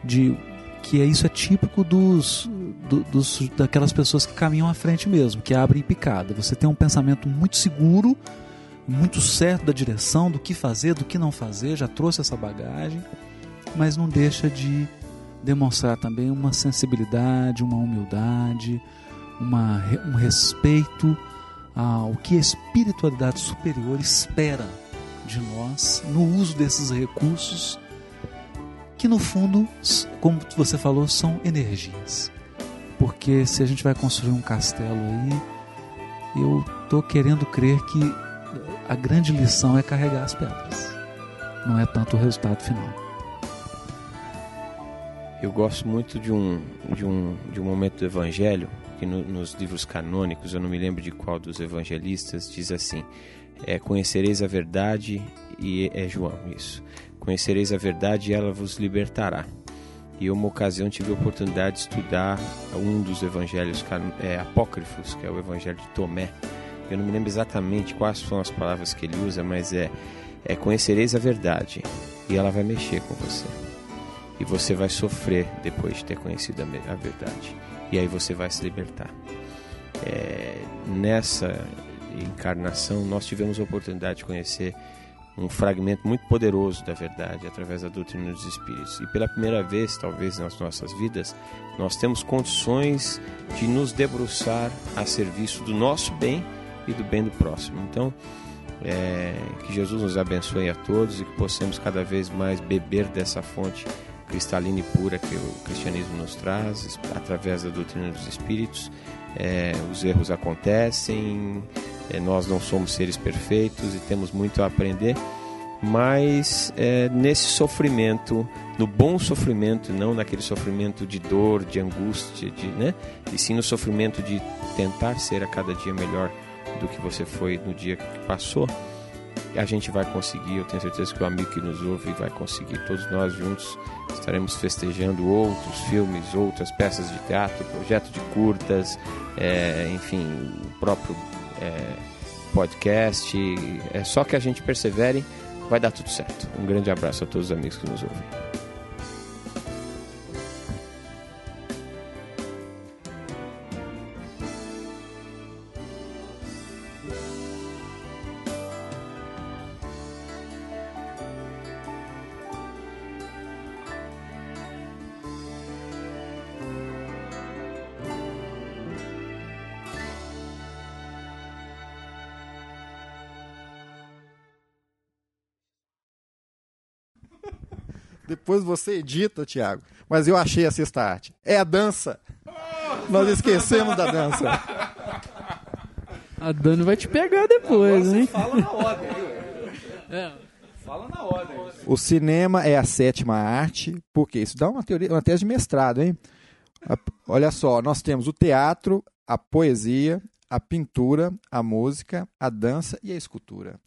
[SPEAKER 5] de que é isso é típico dos, do, dos daquelas pessoas que caminham à frente mesmo, que abrem picada. Você tem um pensamento muito seguro, muito certo da direção, do que fazer, do que não fazer, já trouxe essa bagagem, mas não deixa de demonstrar também uma sensibilidade, uma humildade, uma, um respeito ao que a espiritualidade superior espera de nós no uso desses recursos que no fundo, como você falou, são energias. Porque se a gente vai construir um castelo aí, eu estou querendo crer que a grande lição é carregar as pedras, não é tanto o resultado final.
[SPEAKER 4] Eu gosto muito de um, de um, de um momento do Evangelho, que no, nos livros canônicos, eu não me lembro de qual dos evangelistas, diz assim: é, Conhecereis a verdade, e é João, isso. Conhecereis a verdade e ela vos libertará. E uma ocasião tive a oportunidade de estudar um dos evangelhos é, apócrifos, que é o evangelho de Tomé. Eu não me lembro exatamente quais são as palavras que ele usa, mas é, é conhecereis a verdade e ela vai mexer com você. E você vai sofrer depois de ter conhecido a verdade. E aí você vai se libertar. É, nessa encarnação, nós tivemos a oportunidade de conhecer um fragmento muito poderoso da verdade através da doutrina dos espíritos. E pela primeira vez, talvez nas nossas vidas, nós temos condições de nos debruçar a serviço do nosso bem e do bem do próximo. Então, é, que Jesus nos abençoe a todos e que possamos cada vez mais beber dessa fonte cristalina e pura que o cristianismo nos traz através da doutrina dos espíritos. É, os erros acontecem, é, nós não somos seres perfeitos e temos muito a aprender, mas é, nesse sofrimento, no bom sofrimento, não naquele sofrimento de dor, de angústia, de, né? e sim no sofrimento de tentar ser a cada dia melhor do que você foi no dia que passou, a gente vai conseguir. Eu tenho certeza que o amigo que nos ouve vai conseguir. Todos nós juntos estaremos festejando outros filmes, outras peças de teatro, projeto de curtas, é, enfim, o próprio é, podcast. É só que a gente persevere, vai dar tudo certo. Um grande abraço a todos os amigos que nos ouvem.
[SPEAKER 2] Depois você edita, Tiago. Mas eu achei a sexta arte. É a dança. Nós esquecemos da dança.
[SPEAKER 1] A Dani vai te pegar depois,
[SPEAKER 5] Agora
[SPEAKER 1] hein?
[SPEAKER 5] Você fala na ordem, viu? É. Fala na ordem.
[SPEAKER 2] O cinema é a sétima arte, porque isso dá uma teoria, uma tese de mestrado, hein? Olha só, nós temos o teatro, a poesia, a pintura, a música, a dança e a escultura.